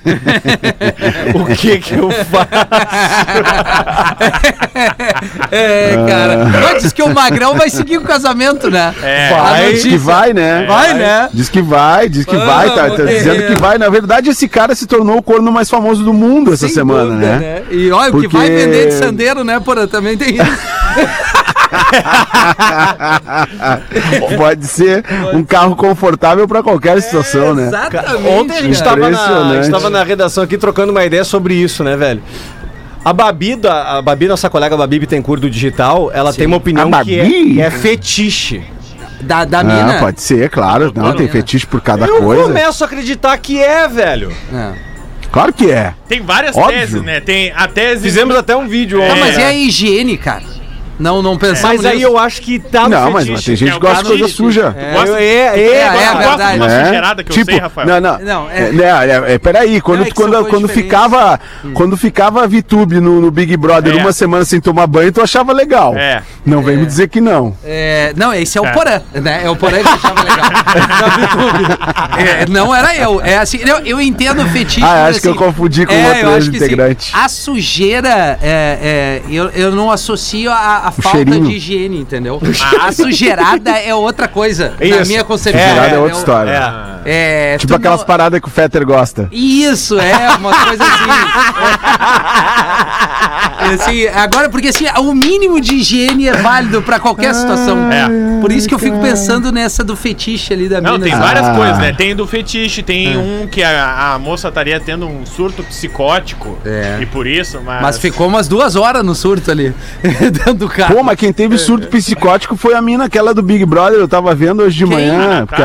S5: o que que eu faço?
S1: É, cara. Mas diz que o Magrão vai seguir o casamento, né?
S4: É.
S1: A
S2: Vai, diz que vai, né?
S1: Vai, né?
S2: Diz que vai, diz que vai, tá, tá
S1: Vamos,
S2: dizendo que vai. Na verdade, esse cara se tornou o corno mais famoso do mundo essa
S1: Sem
S2: semana,
S1: dúvida,
S2: né?
S1: E olha, o que
S2: Porque-
S1: vai vender de sandeiro, né, Porã? Também tem isso.
S2: Pode ser um carro confortável pra qualquer situação, né?
S1: Exatamente.
S3: Ontem a gente tava na, na redação aqui trocando uma ideia sobre isso, né, velho? A Babi, a Babi, nossa colega Babi Bittencourt do Digital, ela tem uma opinião que é, é fetiche.
S1: Da, da
S2: Ah,
S1: mina.
S2: pode ser, claro. Não, tem
S1: mina.
S2: fetiche por cada
S3: Eu
S2: coisa.
S3: começo a acreditar que é, velho.
S1: É.
S2: Claro que é.
S4: Tem várias
S2: Óbvio.
S4: teses, né? Tem a tese.
S3: Fizemos até um vídeo
S4: É.
S1: Ah,
S3: ontem.
S1: mas e a higiene, cara? Não, não pensamos
S3: Mas aí
S1: nisso.
S3: eu acho que tá no
S2: Não, mas,
S3: fetiche.
S2: mas tem gente
S4: é
S2: que
S4: o
S2: gosta de coisa
S4: fetiche.
S2: suja.
S3: É,
S4: Gosta-
S3: eu- é, é,
S1: É, é
S4: Gosta
S1: verdade.
S4: de uma
S2: né?
S4: sujeirada que eu
S2: tipo,
S4: sei, Rafael.
S2: Não, não.
S1: Não, é-
S2: é. né, é, é, peraí, quando,
S1: Não, é
S2: quando, quando
S1: diferentes.
S2: ficava quando ficava a VTube no, no Big Brother
S4: É.
S2: uma semana sem tomar banho, tu achava legal.
S4: É.
S2: Não vem me dizer que não.
S1: É, não, esse é o
S4: É.
S1: Porã, né? É o Porã que eu achava legal. É, não era eu. É assim, eu, eu entendo o fetiche.
S2: Ah, acho que eu
S1: assim,
S2: confundi com
S1: é,
S2: outro
S1: eu assim,
S2: integrante.
S1: a sujeira, é, é, eu, eu não associo a, a falta
S2: cheirinho.
S1: de higiene, entendeu? A sujeirada é outra coisa, na
S3: Isso.
S1: minha concepção.
S2: Sujeirada é
S1: né?
S2: outra
S1: Eu-
S2: história.
S3: É.
S1: É,
S2: Tipo
S1: tu
S2: aquelas
S1: não-
S2: paradas que o Fetter gosta.
S1: Isso, é, uma coisa assim. assim. Agora, porque assim, o mínimo de higiene é válido pra qualquer situação.
S4: É.
S1: Por isso que eu fico pensando nessa do fetiche ali da
S4: Não,
S1: mina.
S4: tem
S1: assim.
S4: várias
S2: Ah.
S4: coisas, né? Tem do fetiche, tem um que a, a moça estaria tendo um surto psicótico.
S1: É.
S4: E por isso, mas.
S1: Mas ficou umas duas horas no surto ali, dentro do cara.
S2: Pô, mas quem teve surto psicótico foi a mina, aquela do Big Brother, eu tava vendo hoje de
S1: Quem?
S2: manhã. Porque?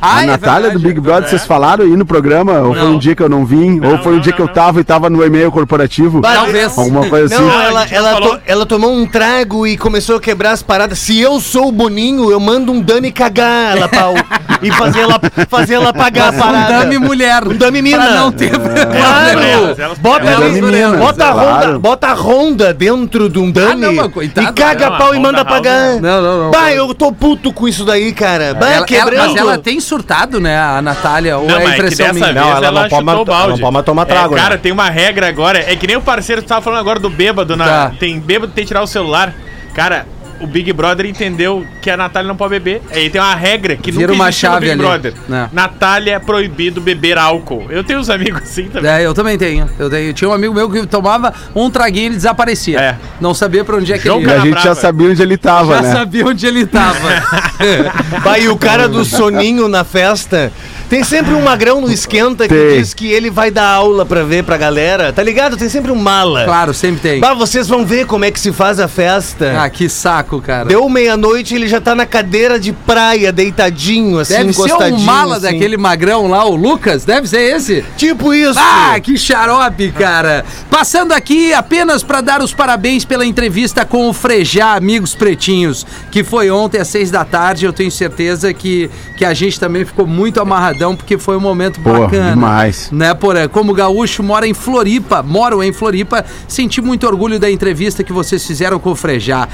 S1: Ah,
S2: a
S1: é
S2: Natália do
S1: verdade.
S2: Big Brother, vocês falaram aí no programa? Ou foi um
S4: Não.
S2: dia que eu não vim? ou foi um
S4: não,
S2: dia
S4: não,
S2: que eu
S4: não.
S2: tava e tava no e-mail corporativo?
S1: Talvez.
S2: Alguma coisa assim.
S3: Não,
S4: Ah, a
S3: ela,
S4: não
S3: ela, to- ela tomou um trago e começou a quebrar as paradas. Se eu sou o Boninho, eu mando um Dami cagar ela, pau. e fazer ela, fazer ela pagar a
S1: Um
S3: parada.
S1: dame mulher.
S3: Um dame mina.
S1: Pra não ter
S3: Claro!
S4: Elas- elas-
S3: bota,
S4: elas-
S2: Dame
S3: bota, a
S2: claro.
S3: ronda, bota a ronda dentro de um Dami
S1: Ah, não, mas
S3: e caga
S4: Não,
S3: a pau
S4: a
S3: e manda pagar.
S1: Não, não, não.
S3: Bah, eu tô puto com isso daí, cara. Bah,
S1: ela-
S3: quebrando.
S1: mas ela tem surtado, né, a Natália? Ou
S4: Não,
S1: é
S4: é
S1: impressão
S4: dessa
S1: minha?
S4: vez
S5: Não,
S4: ela,
S5: ela não
S4: chutou
S5: pode
S4: o balde.
S5: ela não pode tomar trago,
S4: É,
S5: né?
S4: cara, tem uma regra agora. É que nem o parceiro que tava falando agora do bêbado. Na,
S1: Tá.
S4: Tem bêbado que tem que tirar o celular. Cara, o Big Brother entendeu que a Natália não pode beber. Aí tem uma regra que
S1: Vira
S4: nunca
S1: uma chave
S4: no Big
S1: ali.
S4: Brother.
S1: É.
S4: Natália é proibido beber álcool. Eu tenho uns amigos assim também.
S1: É, eu também tenho. Eu tenho. Tinha um amigo meu que tomava um traguinho e ele desaparecia.
S4: É.
S1: Não sabia pra onde é que
S4: João
S2: E
S1: ele
S2: a
S1: ia.
S4: Cara
S2: gente já sabia onde ele tava,
S1: Já
S2: né?
S1: sabia onde ele tava.
S3: Bah, e o cara do soninho na festa. Tem sempre um magrão no esquenta que
S2: Tem.
S3: diz que ele vai dar aula pra ver pra galera. Tá ligado? Tem sempre um mala.
S1: claro, sempre tem.
S3: Bah, vocês vão ver como é que se faz a festa.
S1: Ah, que saco, cara.
S3: Deu meia-noite ele já tá na cadeira de praia, deitadinho, assim,
S1: Deve ser um
S3: encostadinho.
S1: mala
S3: assim.
S1: daquele magrão lá, o Lucas. Deve ser esse.
S3: Tipo isso.
S1: Ah, que xarope, cara. Passando aqui apenas para dar os parabéns pela entrevista com o Frejá, amigos pretinhos, que foi ontem às seis da tarde. Eu tenho certeza que, que a gente também ficou muito amarradão, porque foi um momento
S2: Pô,
S1: bacana.
S2: demais.
S1: Né, Porã? Como gaúcho, mora em Floripa, moro em Floripa, senti muito orgulho da entrevista que vocês fizeram com o Frejá.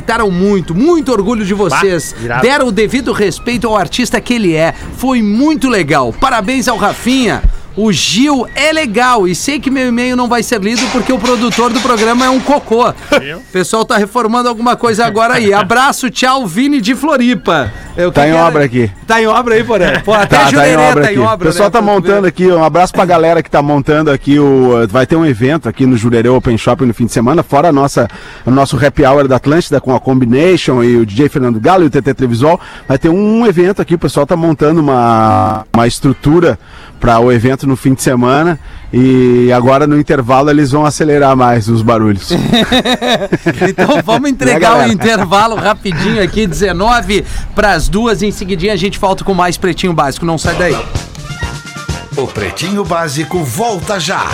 S1: Respeitaram muito, muito orgulho de vocês.
S4: Bah.
S1: Deram o devido respeito ao artista que ele é. Foi muito legal. Parabéns ao Rafinha. O Gil é legal e sei que meu e-mail não vai ser lido porque o produtor do programa é um cocô. O pessoal tá reformando alguma coisa agora aí. Abraço, tchau, Vini de Floripa. Eu
S2: Tá em obra aqui.
S1: Tá em obra aí, porém. Pô, até
S2: Tá, tá em obra
S1: tá
S2: aqui.
S1: em obra.
S2: o pessoal
S1: né?
S2: tá montando aqui, um abraço pra galera que tá montando aqui o. Vai ter um evento aqui no Jurerê Open Shopping no fim de semana, fora a nossa, o nosso happy hour da Atlântida com a Combination e o DJ Fernando Galo e o TT Trevisol. Vai ter um evento aqui, o pessoal tá montando uma, uma estrutura para o evento no fim de semana. E agora no intervalo eles vão acelerar mais os barulhos.
S1: Então vamos entregar o
S2: galera?
S1: intervalo rapidinho aqui, 19 para as duas. Em seguidinha a gente volta com mais Pretinho Básico. Não sai daí.
S6: O Pretinho Básico volta já.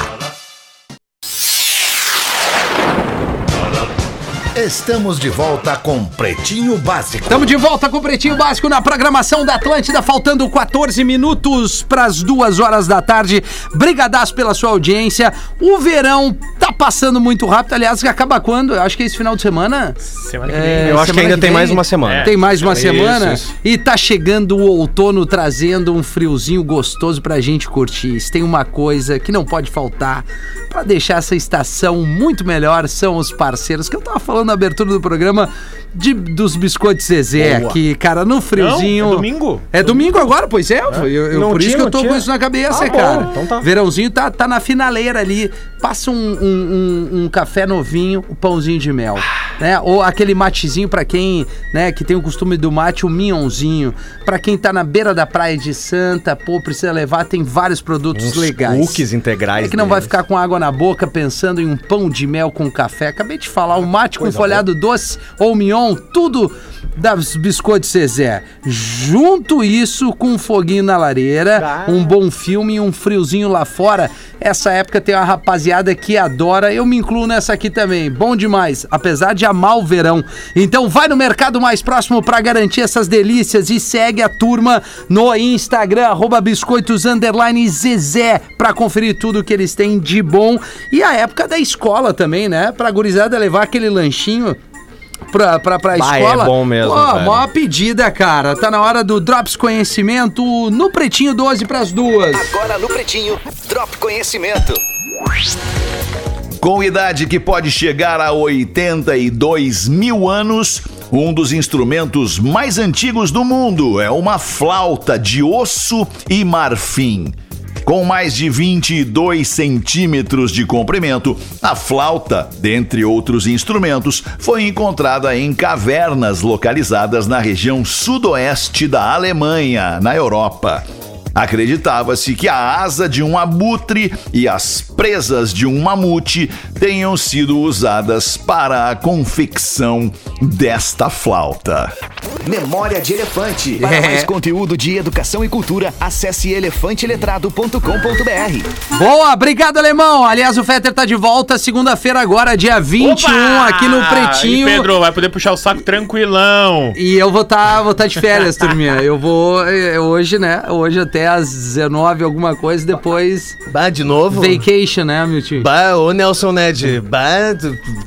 S6: Estamos de volta com Pretinho Básico.
S1: Estamos de volta com Pretinho Básico na programação da Atlântida, faltando 14 minutos para as duas horas da tarde. Brigadaço pela sua audiência. O verão passando muito rápido. Aliás, acaba quando? Eu acho que é esse final de semana.
S4: Semana que
S1: É,
S4: vem.
S5: Eu acho que ainda tem
S1: vem.
S5: mais uma semana.
S1: Tem mais uma
S5: Isso,
S1: semana.
S5: isso.
S1: E tá chegando o outono trazendo um friozinho gostoso pra gente curtir. Se tem uma coisa que não pode faltar pra deixar essa estação muito melhor, são os parceiros. Que eu tava falando na abertura do programa de, dos biscoitos Zezé.
S5: Boa.
S1: Que, cara, no friozinho.
S4: Não, é domingo?
S1: É domingo agora, pois é. Eu, eu-
S5: Não
S1: por isso
S5: tinha,
S1: que eu tô com isso na cabeça,
S5: Ah, bom,
S1: cara.
S5: então tá.
S1: Verãozinho tá, tá na finaleira ali. Passa um, um- um- um café novinho, o pãozinho de mel. Né? Ou aquele matezinho pra quem, né, que tem o costume do mate, o minhonzinho. Pra quem tá na beira da praia de Santa, pô, precisa levar, tem vários produtos legais.
S5: Cookies integrais.
S1: É que não vai
S5: deles.
S1: ficar com água na boca pensando em um pão de mel com café. Acabei de falar, o mate com folhado doce ou mignon, tudo das biscoitos Zezé. Junto isso com um foguinho na lareira, um bom filme e um friozinho lá fora. Essa época tem uma rapaziada que adora, eu me incluo nessa aqui também. Bom demais, apesar de amar o verão. Então vai no mercado mais próximo para garantir essas delícias e segue a turma no Instagram, arroba biscoitos underline Zezé, pra conferir tudo que eles têm de bom. E a época da escola também, né? Pra gurizada levar aquele lanchinho pra, pra, pra
S5: Bah, é
S1: escola.
S5: bom mesmo, cara.
S1: maior pedida, cara. Tá na hora do Drops Conhecimento no Pretinho 12 pras duas.
S7: Agora no Pretinho, Drop Conhecimento.
S6: Com idade que pode chegar a 82 mil anos, um dos instrumentos mais antigos do mundo é uma flauta de osso e marfim. Com mais de 22 centímetros de comprimento, a flauta, dentre outros instrumentos, foi encontrada em cavernas localizadas na região sudoeste da Alemanha, na Europa. Acreditava-se que a asa de um abutre e as presas de um mamute tenham sido usadas para a confecção desta flauta.
S7: Memória de Elefante. Para mais conteúdo de educação e cultura, acesse elefanteletrado.com.br.
S1: Boa, obrigado, alemão. Aliás, o Fetter tá de volta segunda-feira agora, dia 21, aqui no Pretinho.
S4: E Pedro, vai poder puxar o saco tranquilão.
S1: E eu vou estar vou tá de férias, turminha. Eu vou eh, hoje, né? Hoje até às 19 alguma coisa, depois
S3: Bah, de novo?
S1: vacation, né, meu tio?
S3: Bah, ô Nelson Ned, bah,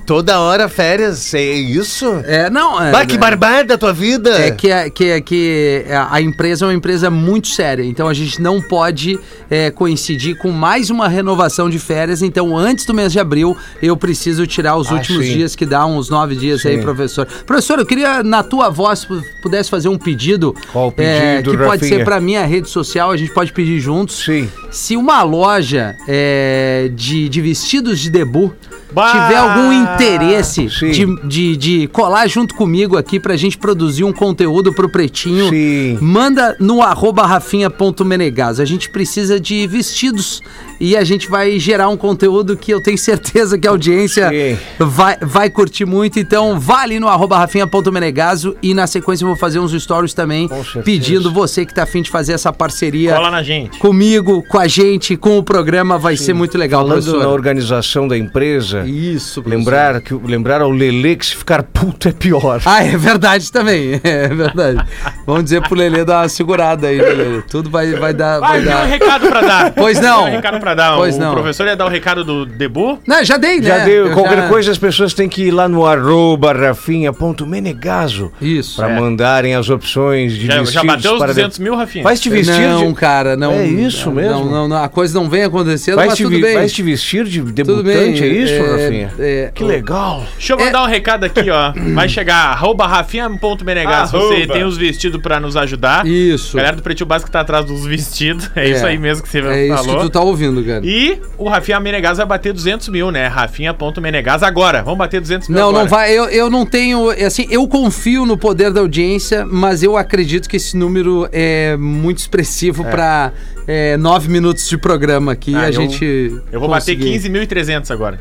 S3: toda hora férias, é isso?
S1: É, não, é,
S3: Bah, que barbada da tua vida!
S1: É que, a- que, a- que a a empresa é uma empresa muito séria, então a gente não pode é, coincidir com mais uma renovação de férias. Então, antes do mês de abril, eu preciso tirar os
S3: Ah,
S1: últimos
S3: sim.
S1: dias, que dá uns nove dias aí,
S3: Sim.
S1: professor. Professor, eu queria, na tua voz, pu- pudesse fazer um pedido.
S3: Qual o
S1: é,
S3: pedido,
S1: que pode
S3: Rafinha?
S1: ser pra minha rede social, a gente pode pedir juntos.
S3: Sim.
S1: Se uma loja é, de, de vestidos de debut
S4: Bah!
S1: tiver algum interesse
S3: Sim.
S1: de, de, de colar junto comigo aqui pra gente produzir um conteúdo pro Pretinho,
S3: Sim.
S1: manda no arroba rafinha.menegas. A gente precisa de vestidos e a gente vai gerar um conteúdo que eu tenho certeza que a audiência
S3: Sim.
S1: vai, vai curtir muito. Então, vá ali no arroba rafinha.menegaso e na sequência eu vou fazer uns stories também pedindo você que tá afim de fazer essa parceria
S4: Cola na gente.
S1: comigo, com a gente, com o programa, vai ser muito legal,
S3: Falando na
S1: professor.
S3: organização da empresa,
S1: Isso, professor.
S3: lembrar, que, lembrar ao Lelê que se ficar puto é pior.
S1: Ah, é verdade também. É verdade. Vamos dizer pro Lelê dar uma segurada aí, né, Lelê? Tudo vai, vai dar.
S4: Ah,
S1: Vai
S4: eu tenho um
S1: dar.
S4: recado pra dar.
S1: Pois não.
S4: Tenho um recado pra dar.
S1: Pois
S4: o
S1: não.
S4: professor ia dar o recado do Debu.
S1: Não, já dei, né?
S3: Já deu,
S1: Eu
S3: qualquer
S1: já-
S3: coisa as pessoas têm que ir lá no arroba rafinha.menegaso
S1: Isso.
S3: para
S4: É.
S3: mandarem as opções de
S4: Já, já bateu os
S3: para
S4: 200 mil, Rafinha?
S3: Vai te vestir
S1: não,
S3: de...
S1: cara, não.
S3: É isso mesmo?
S1: Não, não, não, a coisa não vem acontecendo,
S3: Vai
S1: mas
S3: te,
S1: tudo bem.
S3: vai te vestir de debutante,
S1: bem.
S3: é isso,
S1: é,
S3: Rafinha?
S1: é,
S3: Que legal.
S4: Deixa eu mandar um recado aqui, ó. Vai chegar arroba rafinha.menegas. Você tem os vestidos pra nos ajudar.
S1: Isso.
S4: A galera do Pretinho Básico tá atrás dos vestidos. É, isso aí mesmo que você
S1: É isso
S4: falou.
S1: que tu tá ouvindo, cara.
S4: E o Rafinha Menegas vai bater 200 mil, né? Rafinha.menegas agora. Vamos bater 200 mil
S1: Não,
S4: agora.
S1: não vai. Eu, eu não tenho. Assim, eu confio no poder da audiência, mas eu acredito que esse número é muito expressivo pra é, nove minutos de programa aqui.
S4: Ah,
S1: a
S4: eu-
S1: gente.
S4: Eu vou
S1: conseguir.
S4: bater 15.300 agora.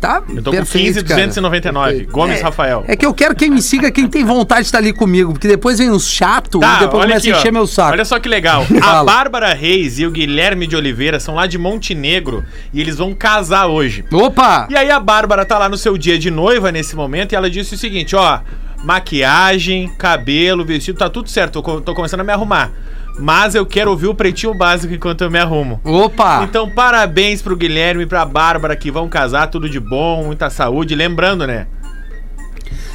S1: Tá?
S4: Eu tô
S1: perfeito,
S4: com
S1: cara.
S4: 15.299.
S1: Perfeito.
S4: Gomes
S1: É,
S4: Rafael.
S1: É que eu quero quem me siga, quem tem vontade de estar ali comigo, porque depois vem uns chato
S4: Tá,
S1: e depois começa
S4: aqui,
S1: a encher
S4: ó.
S1: meu saco.
S4: Olha só que legal. A. Bárbara Reis e o Guilherme de Oliveira são lá de Montenegro e eles vão casar hoje.
S1: Opa!
S4: E aí a Bárbara tá lá no seu dia de noiva nesse momento e ela disse o seguinte, ó, maquiagem, cabelo, vestido, tá tudo certo, tô, tô começando a me arrumar. Mas eu quero ouvir o pretinho básico enquanto eu me arrumo.
S1: Opa!
S4: Então, parabéns pro Guilherme e pra Bárbara que vão casar, tudo de bom, muita saúde. Lembrando, né?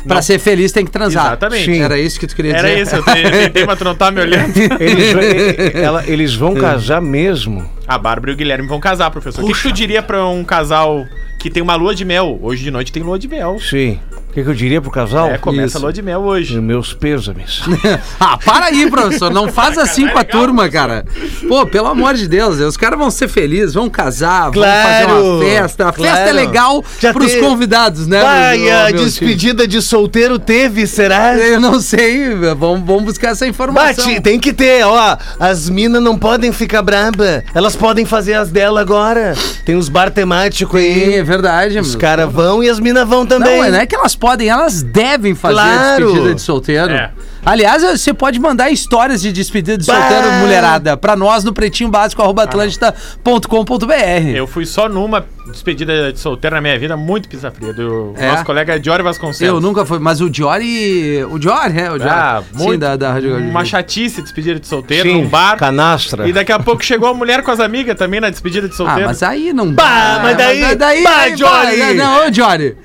S1: pra
S4: não-
S1: ser feliz tem que transar.
S4: Exatamente.
S3: Sim.
S1: Era isso que tu queria
S4: Era
S1: dizer.
S4: isso, eu te- tentei, mas tu não tá me olhando.
S3: Eles, ela- eles vão casar mesmo.
S4: A Bárbara e o Guilherme vão casar, professor. O que, que tu diria pra um casal que tem uma lua de mel? Hoje de noite tem lua de mel.
S3: Sim. O que, que eu diria pro casal?
S4: É, começa
S1: Isso.
S4: a lua de mel hoje.
S3: Meus pêsames.
S1: ah, para aí, professor. Não faz assim com a
S4: legal,
S1: turma, cara. Pô, pelo amor de Deus, os caras vão ser felizes, vão casar, vão fazer
S3: Claro,
S1: uma festa. A festa é
S3: claro.
S1: legal
S3: Já
S1: pros
S3: te-
S1: convidados, né?
S3: Vai, a despedida de solteiro teve, será?
S1: Eu não sei, vamos, vamos buscar essa informação.
S3: Bate, tem que ter, ó. As minas não podem ficar braba. Elas podem fazer as dela agora. Tem uns bar temáticos
S1: Sim,
S3: aí.
S1: é verdade,
S3: Os caras vão e as minas vão também.
S1: Não, não é que elas podem, elas devem fazer a
S3: Claro.
S1: despedida de solteiro.
S4: É.
S1: Aliás, você pode mandar histórias de despedida de
S3: Bah.
S1: solteiro, mulherada, pra nós no pretinho básico, arroba atlântida.com.br.
S4: Eu fui só numa despedida de solteiro na minha vida, muito pizza fria, do
S1: É?
S4: nosso colega Diori Vasconcelos.
S1: Eu nunca fui, mas o Jory. O Jory, é, o Jory.
S4: Ah, muito.
S1: Sim, da, da Rádio
S4: Uma chatice despedida de solteiro
S3: Sim,
S4: num bar.
S3: canastra.
S4: E daqui a pouco chegou a mulher com as amigas também na despedida de
S1: Ah,
S4: solteiro.
S1: mas aí não
S3: Bah, mas daí- bah, Jory!
S1: bah, Não, ô, Jory.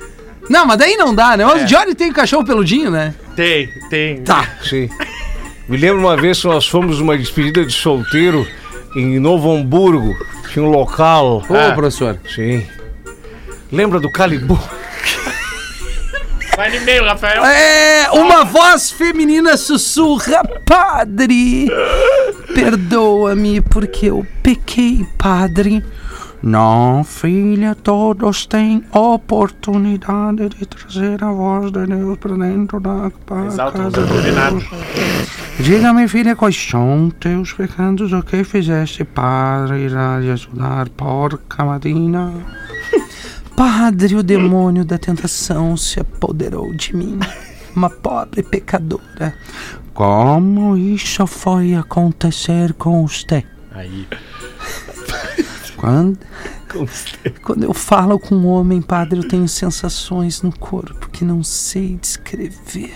S1: Não, mas daí não dá, né? O Jory tem cachorro peludinho, né?
S4: Tem, tem.
S1: Tá.
S3: Sim. Me lembro uma vez que nós fomos numa despedida de solteiro em Novo Hamburgo. Tinha um local.
S1: Ô,
S4: Ah.
S1: professor.
S3: Sim. Lembra do Calibu?
S4: Vai no e-mail, Rafael.
S1: É, uma voz feminina sussurra, padre. Perdoa-me porque eu pequei, padre. Não, filha, todos têm oportunidade de trazer a voz de Deus para dentro da casa de. Diga-me, filha, quais são teus pecados? O que fizeste para ir a lhe ajudar, porca Marina? Padre, o demônio da tentação se apoderou de mim, uma pobre pecadora. Como isso foi acontecer com você?
S4: Aí.
S1: Quando, quando eu falo com um homem, padre, eu tenho sensações no corpo que não sei descrever.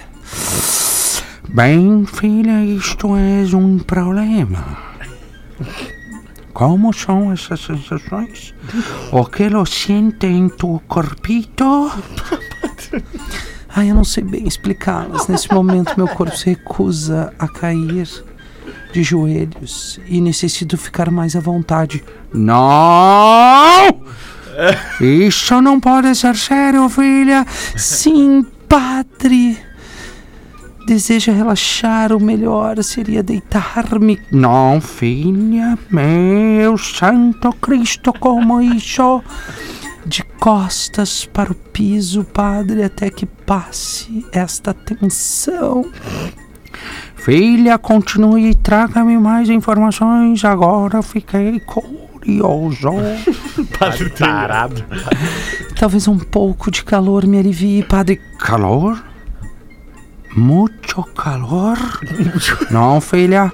S1: Bem, filha, isto é um problema. Como são essas sensações? O que lo siente em tu corpito? Ai, eu não sei bem explicá-las. Nesse momento, meu corpo se recusa a cair de joelhos e necessito ficar mais à vontade. Não! Isso não pode ser sério, filha. Sim, padre. Deseja relaxar, o melhor seria deitar-me. Não, filha, meu santo Cristo, como isso? De costas para o piso, padre, até que passe esta tensão. Filha, continue e traga-me mais informações. Agora fiquei curioso.
S4: Padre tarado.
S1: Talvez um pouco de calor me alivie, padre. Calor? Muito calor? Não, filha.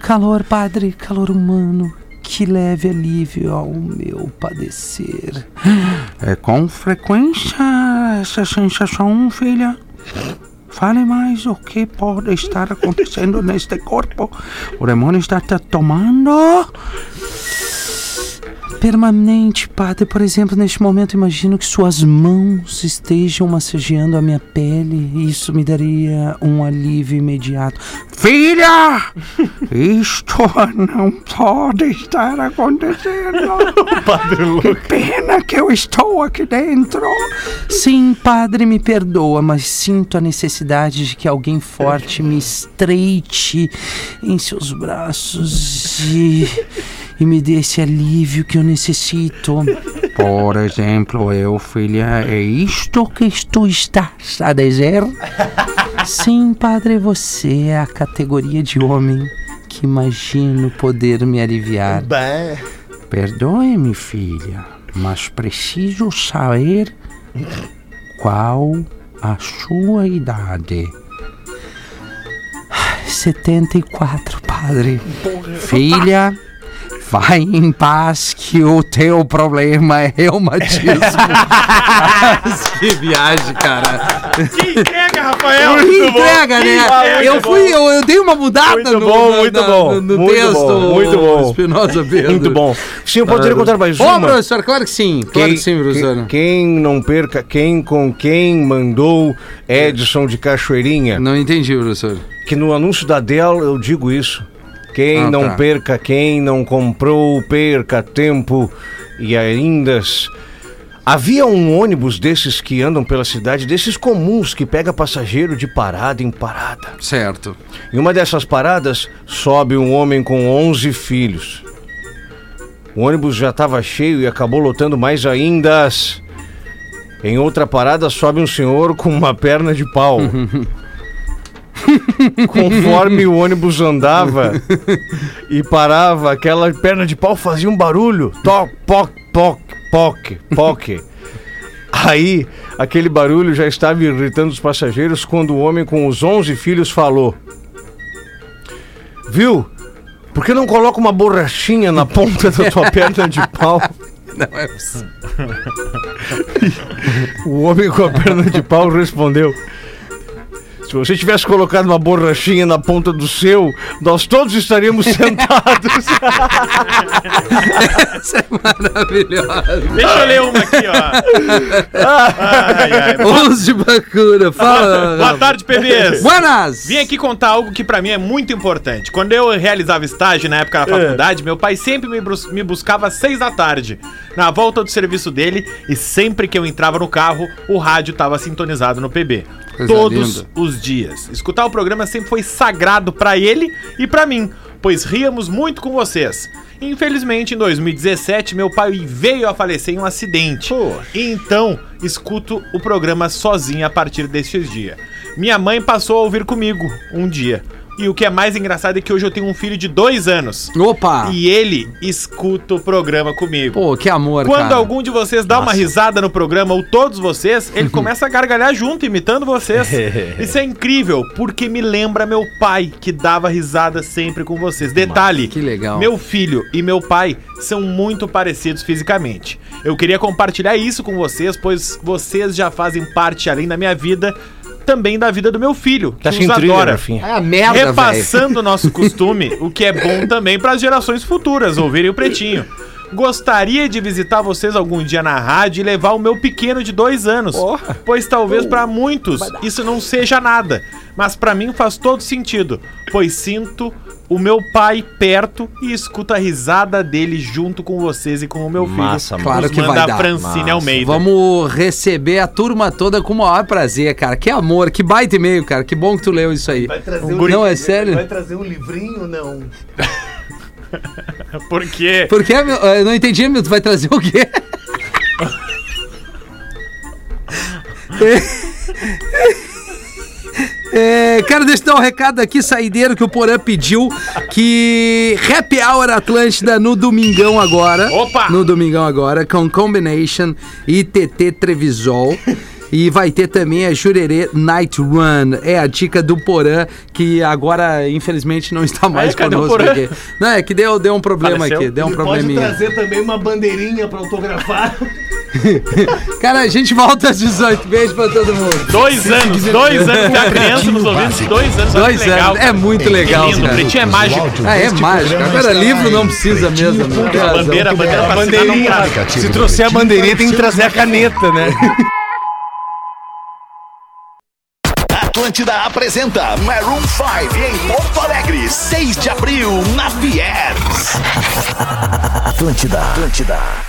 S1: Calor, padre, calor humano. Que leve alívio ao meu padecer. É com frequência essa sensação, filha? Fale mais o que pode estar acontecendo neste corpo. O demônio está te tomando? Permanente, padre. Por exemplo, neste momento, imagino que suas mãos estejam massageando a minha pele. e Isso me daria um alívio imediato. Filha! Isto não pode estar acontecendo. Que pena que eu estou aqui dentro. Sim, padre, me perdoa, mas sinto a necessidade de que alguém forte me estreite em seus braços e, e me dê esse alívio que eu necessito. Por exemplo, eu, filha, é isto que tu estás a dizer? Sim, padre, você é a categoria de homem que imagino poder me aliviar. Perdoe-me, filha, mas preciso saber qual a sua idade. 74, padre. Filha, vai em paz que o teu problema é reumatismo. que viagem, cara.
S4: Que entrega, Rafael!
S1: Que entrega, né? Eu fui, eu, eu dei uma mudada
S3: Muito
S1: no,
S3: bom, muito
S1: na-
S3: bom,
S1: no, no
S3: muito
S1: texto.
S3: bom, muito bom.
S1: Espinosa Pedro.
S3: Muito bom. Sim, eu poderia contar mais
S1: Ô,
S3: uma.
S1: professor, claro que sim. Claro que sim, professor.
S3: quem, quem não perca, quem com quem mandou Edson de Cachoeirinha,
S1: Não entendi, professor.
S3: que no anúncio da Dell eu digo isso. Quem
S1: Ah,
S3: não
S1: tá.
S3: perca, quem não comprou, perca tempo e ainda. Havia um ônibus desses que andam pela cidade, desses comuns que pega passageiro de parada em parada.
S1: Certo.
S3: Em uma dessas paradas, sobe um homem com 11 filhos. O ônibus já estava cheio e acabou lotando mais ainda. Em outra parada, sobe um senhor com uma perna de pau. Conforme o ônibus andava e parava, aquela perna de pau fazia um barulho. Toc, poc, poc, poc, poc. Aí, aquele barulho já estava irritando os passageiros quando o homem com os 11 filhos falou: Viu? Por que não coloca uma borrachinha na ponta da tua perna de pau?
S1: Não é possível.
S3: O homem com a perna de pau respondeu: Se você tivesse colocado uma borrachinha na ponta do seu, nós todos estaríamos sentados.
S1: Essa é maravilhosa.
S4: Deixa eu ler uma aqui, ó. Ai, ai.
S1: Os de Bacura, fala.
S4: Boa tarde, PBs.
S1: Buenas!
S4: Vim aqui contar algo que pra mim é muito importante. Quando eu realizava estágio na época da faculdade, meu pai sempre me, me buscava às seis da tarde, na volta do serviço dele, e sempre que eu entrava no carro, o rádio tava sintonizado no PB.
S1: Coisa
S4: Todos
S1: linda.
S4: os dias. Escutar o programa sempre foi sagrado pra ele e pra mim. pois ríamos muito com vocês. Infelizmente, em 2017, meu pai veio a falecer em um acidente. Então, escuto o programa sozinho a partir destes dias. Minha mãe passou a ouvir comigo um dia. E o que é mais engraçado é que hoje eu tenho um filho de dois anos.
S1: Opa!
S4: E ele escuta o programa comigo.
S1: Pô, que amor,
S4: Quando
S1: cara.
S4: algum de vocês dá uma risada no programa, ou todos vocês, ele começa a gargalhar junto, imitando vocês. Isso é incrível, porque me lembra meu pai, que dava risada sempre com vocês. Detalhe:
S1: Que legal.
S4: meu filho e meu pai são muito parecidos fisicamente. Eu queria compartilhar isso com vocês, pois vocês já fazem parte, além da minha vida, também da vida do meu filho, que
S5: Tá
S4: nos
S5: trilha,
S4: adora.
S1: É a merda.
S4: Repassando o nosso costume, o que é bom também para as gerações futuras ouvirem o Pretinho. Gostaria de visitar vocês algum dia na rádio e levar o meu pequeno de dois anos, pois talvez para muitos isso não seja nada, mas para mim faz todo sentido, pois sinto o meu pai perto e escuto a risada dele junto com vocês e com o meu filho.
S5: Massa, mano.
S1: Claro
S4: Nos
S1: que vai
S4: manda
S1: dar.
S4: Francine Almeida.
S1: Vamos receber a turma toda com o maior prazer, cara. Que amor, que baita e-mail, cara. Que bom que tu leu isso aí. Não, é sério?
S8: trazer um livrinho não?
S4: Por quê?
S1: Por meu? Eu não entendi, meu. Tu vai trazer o quê? É, cara, deixa eu dar um recado aqui, saideiro, que o Porã pediu que Happy Hour Atlântida no domingão agora.
S4: Opa!
S1: No domingão agora, com Combination e TT Trevisol. E vai ter também a Jurerê Night Run. É a dica do Porã, que agora, infelizmente, não está mais
S4: É, cadê o
S1: conosco aqui. Não, é que deu, deu um problema
S4: Faleceu?
S1: aqui, deu um
S8: Ele pode
S1: probleminha.
S8: trazer também uma bandeirinha pra autografar.
S1: Cara, a gente volta às 18. Beijo pra todo mundo.
S4: Dois anos, dois anos que a criança nos ouvindo, dois anos.
S1: Dois
S4: legal,
S1: anos. É muito legal,
S4: Que lindo,
S1: cara.
S4: o Pretinho é mágico.
S1: Ah, é mágico. Agora, livro não precisa mesmo. Não razão.
S4: bandeira, a bandeira não
S5: Bandeirinha.
S4: cabe.
S5: Se trouxer a bandeirinha, tem que trazer a caneta, né?
S7: Atlântida apresenta Maroon 5 em Porto Alegre, 6 de abril, na Fiers. Atlântida, Atlântida.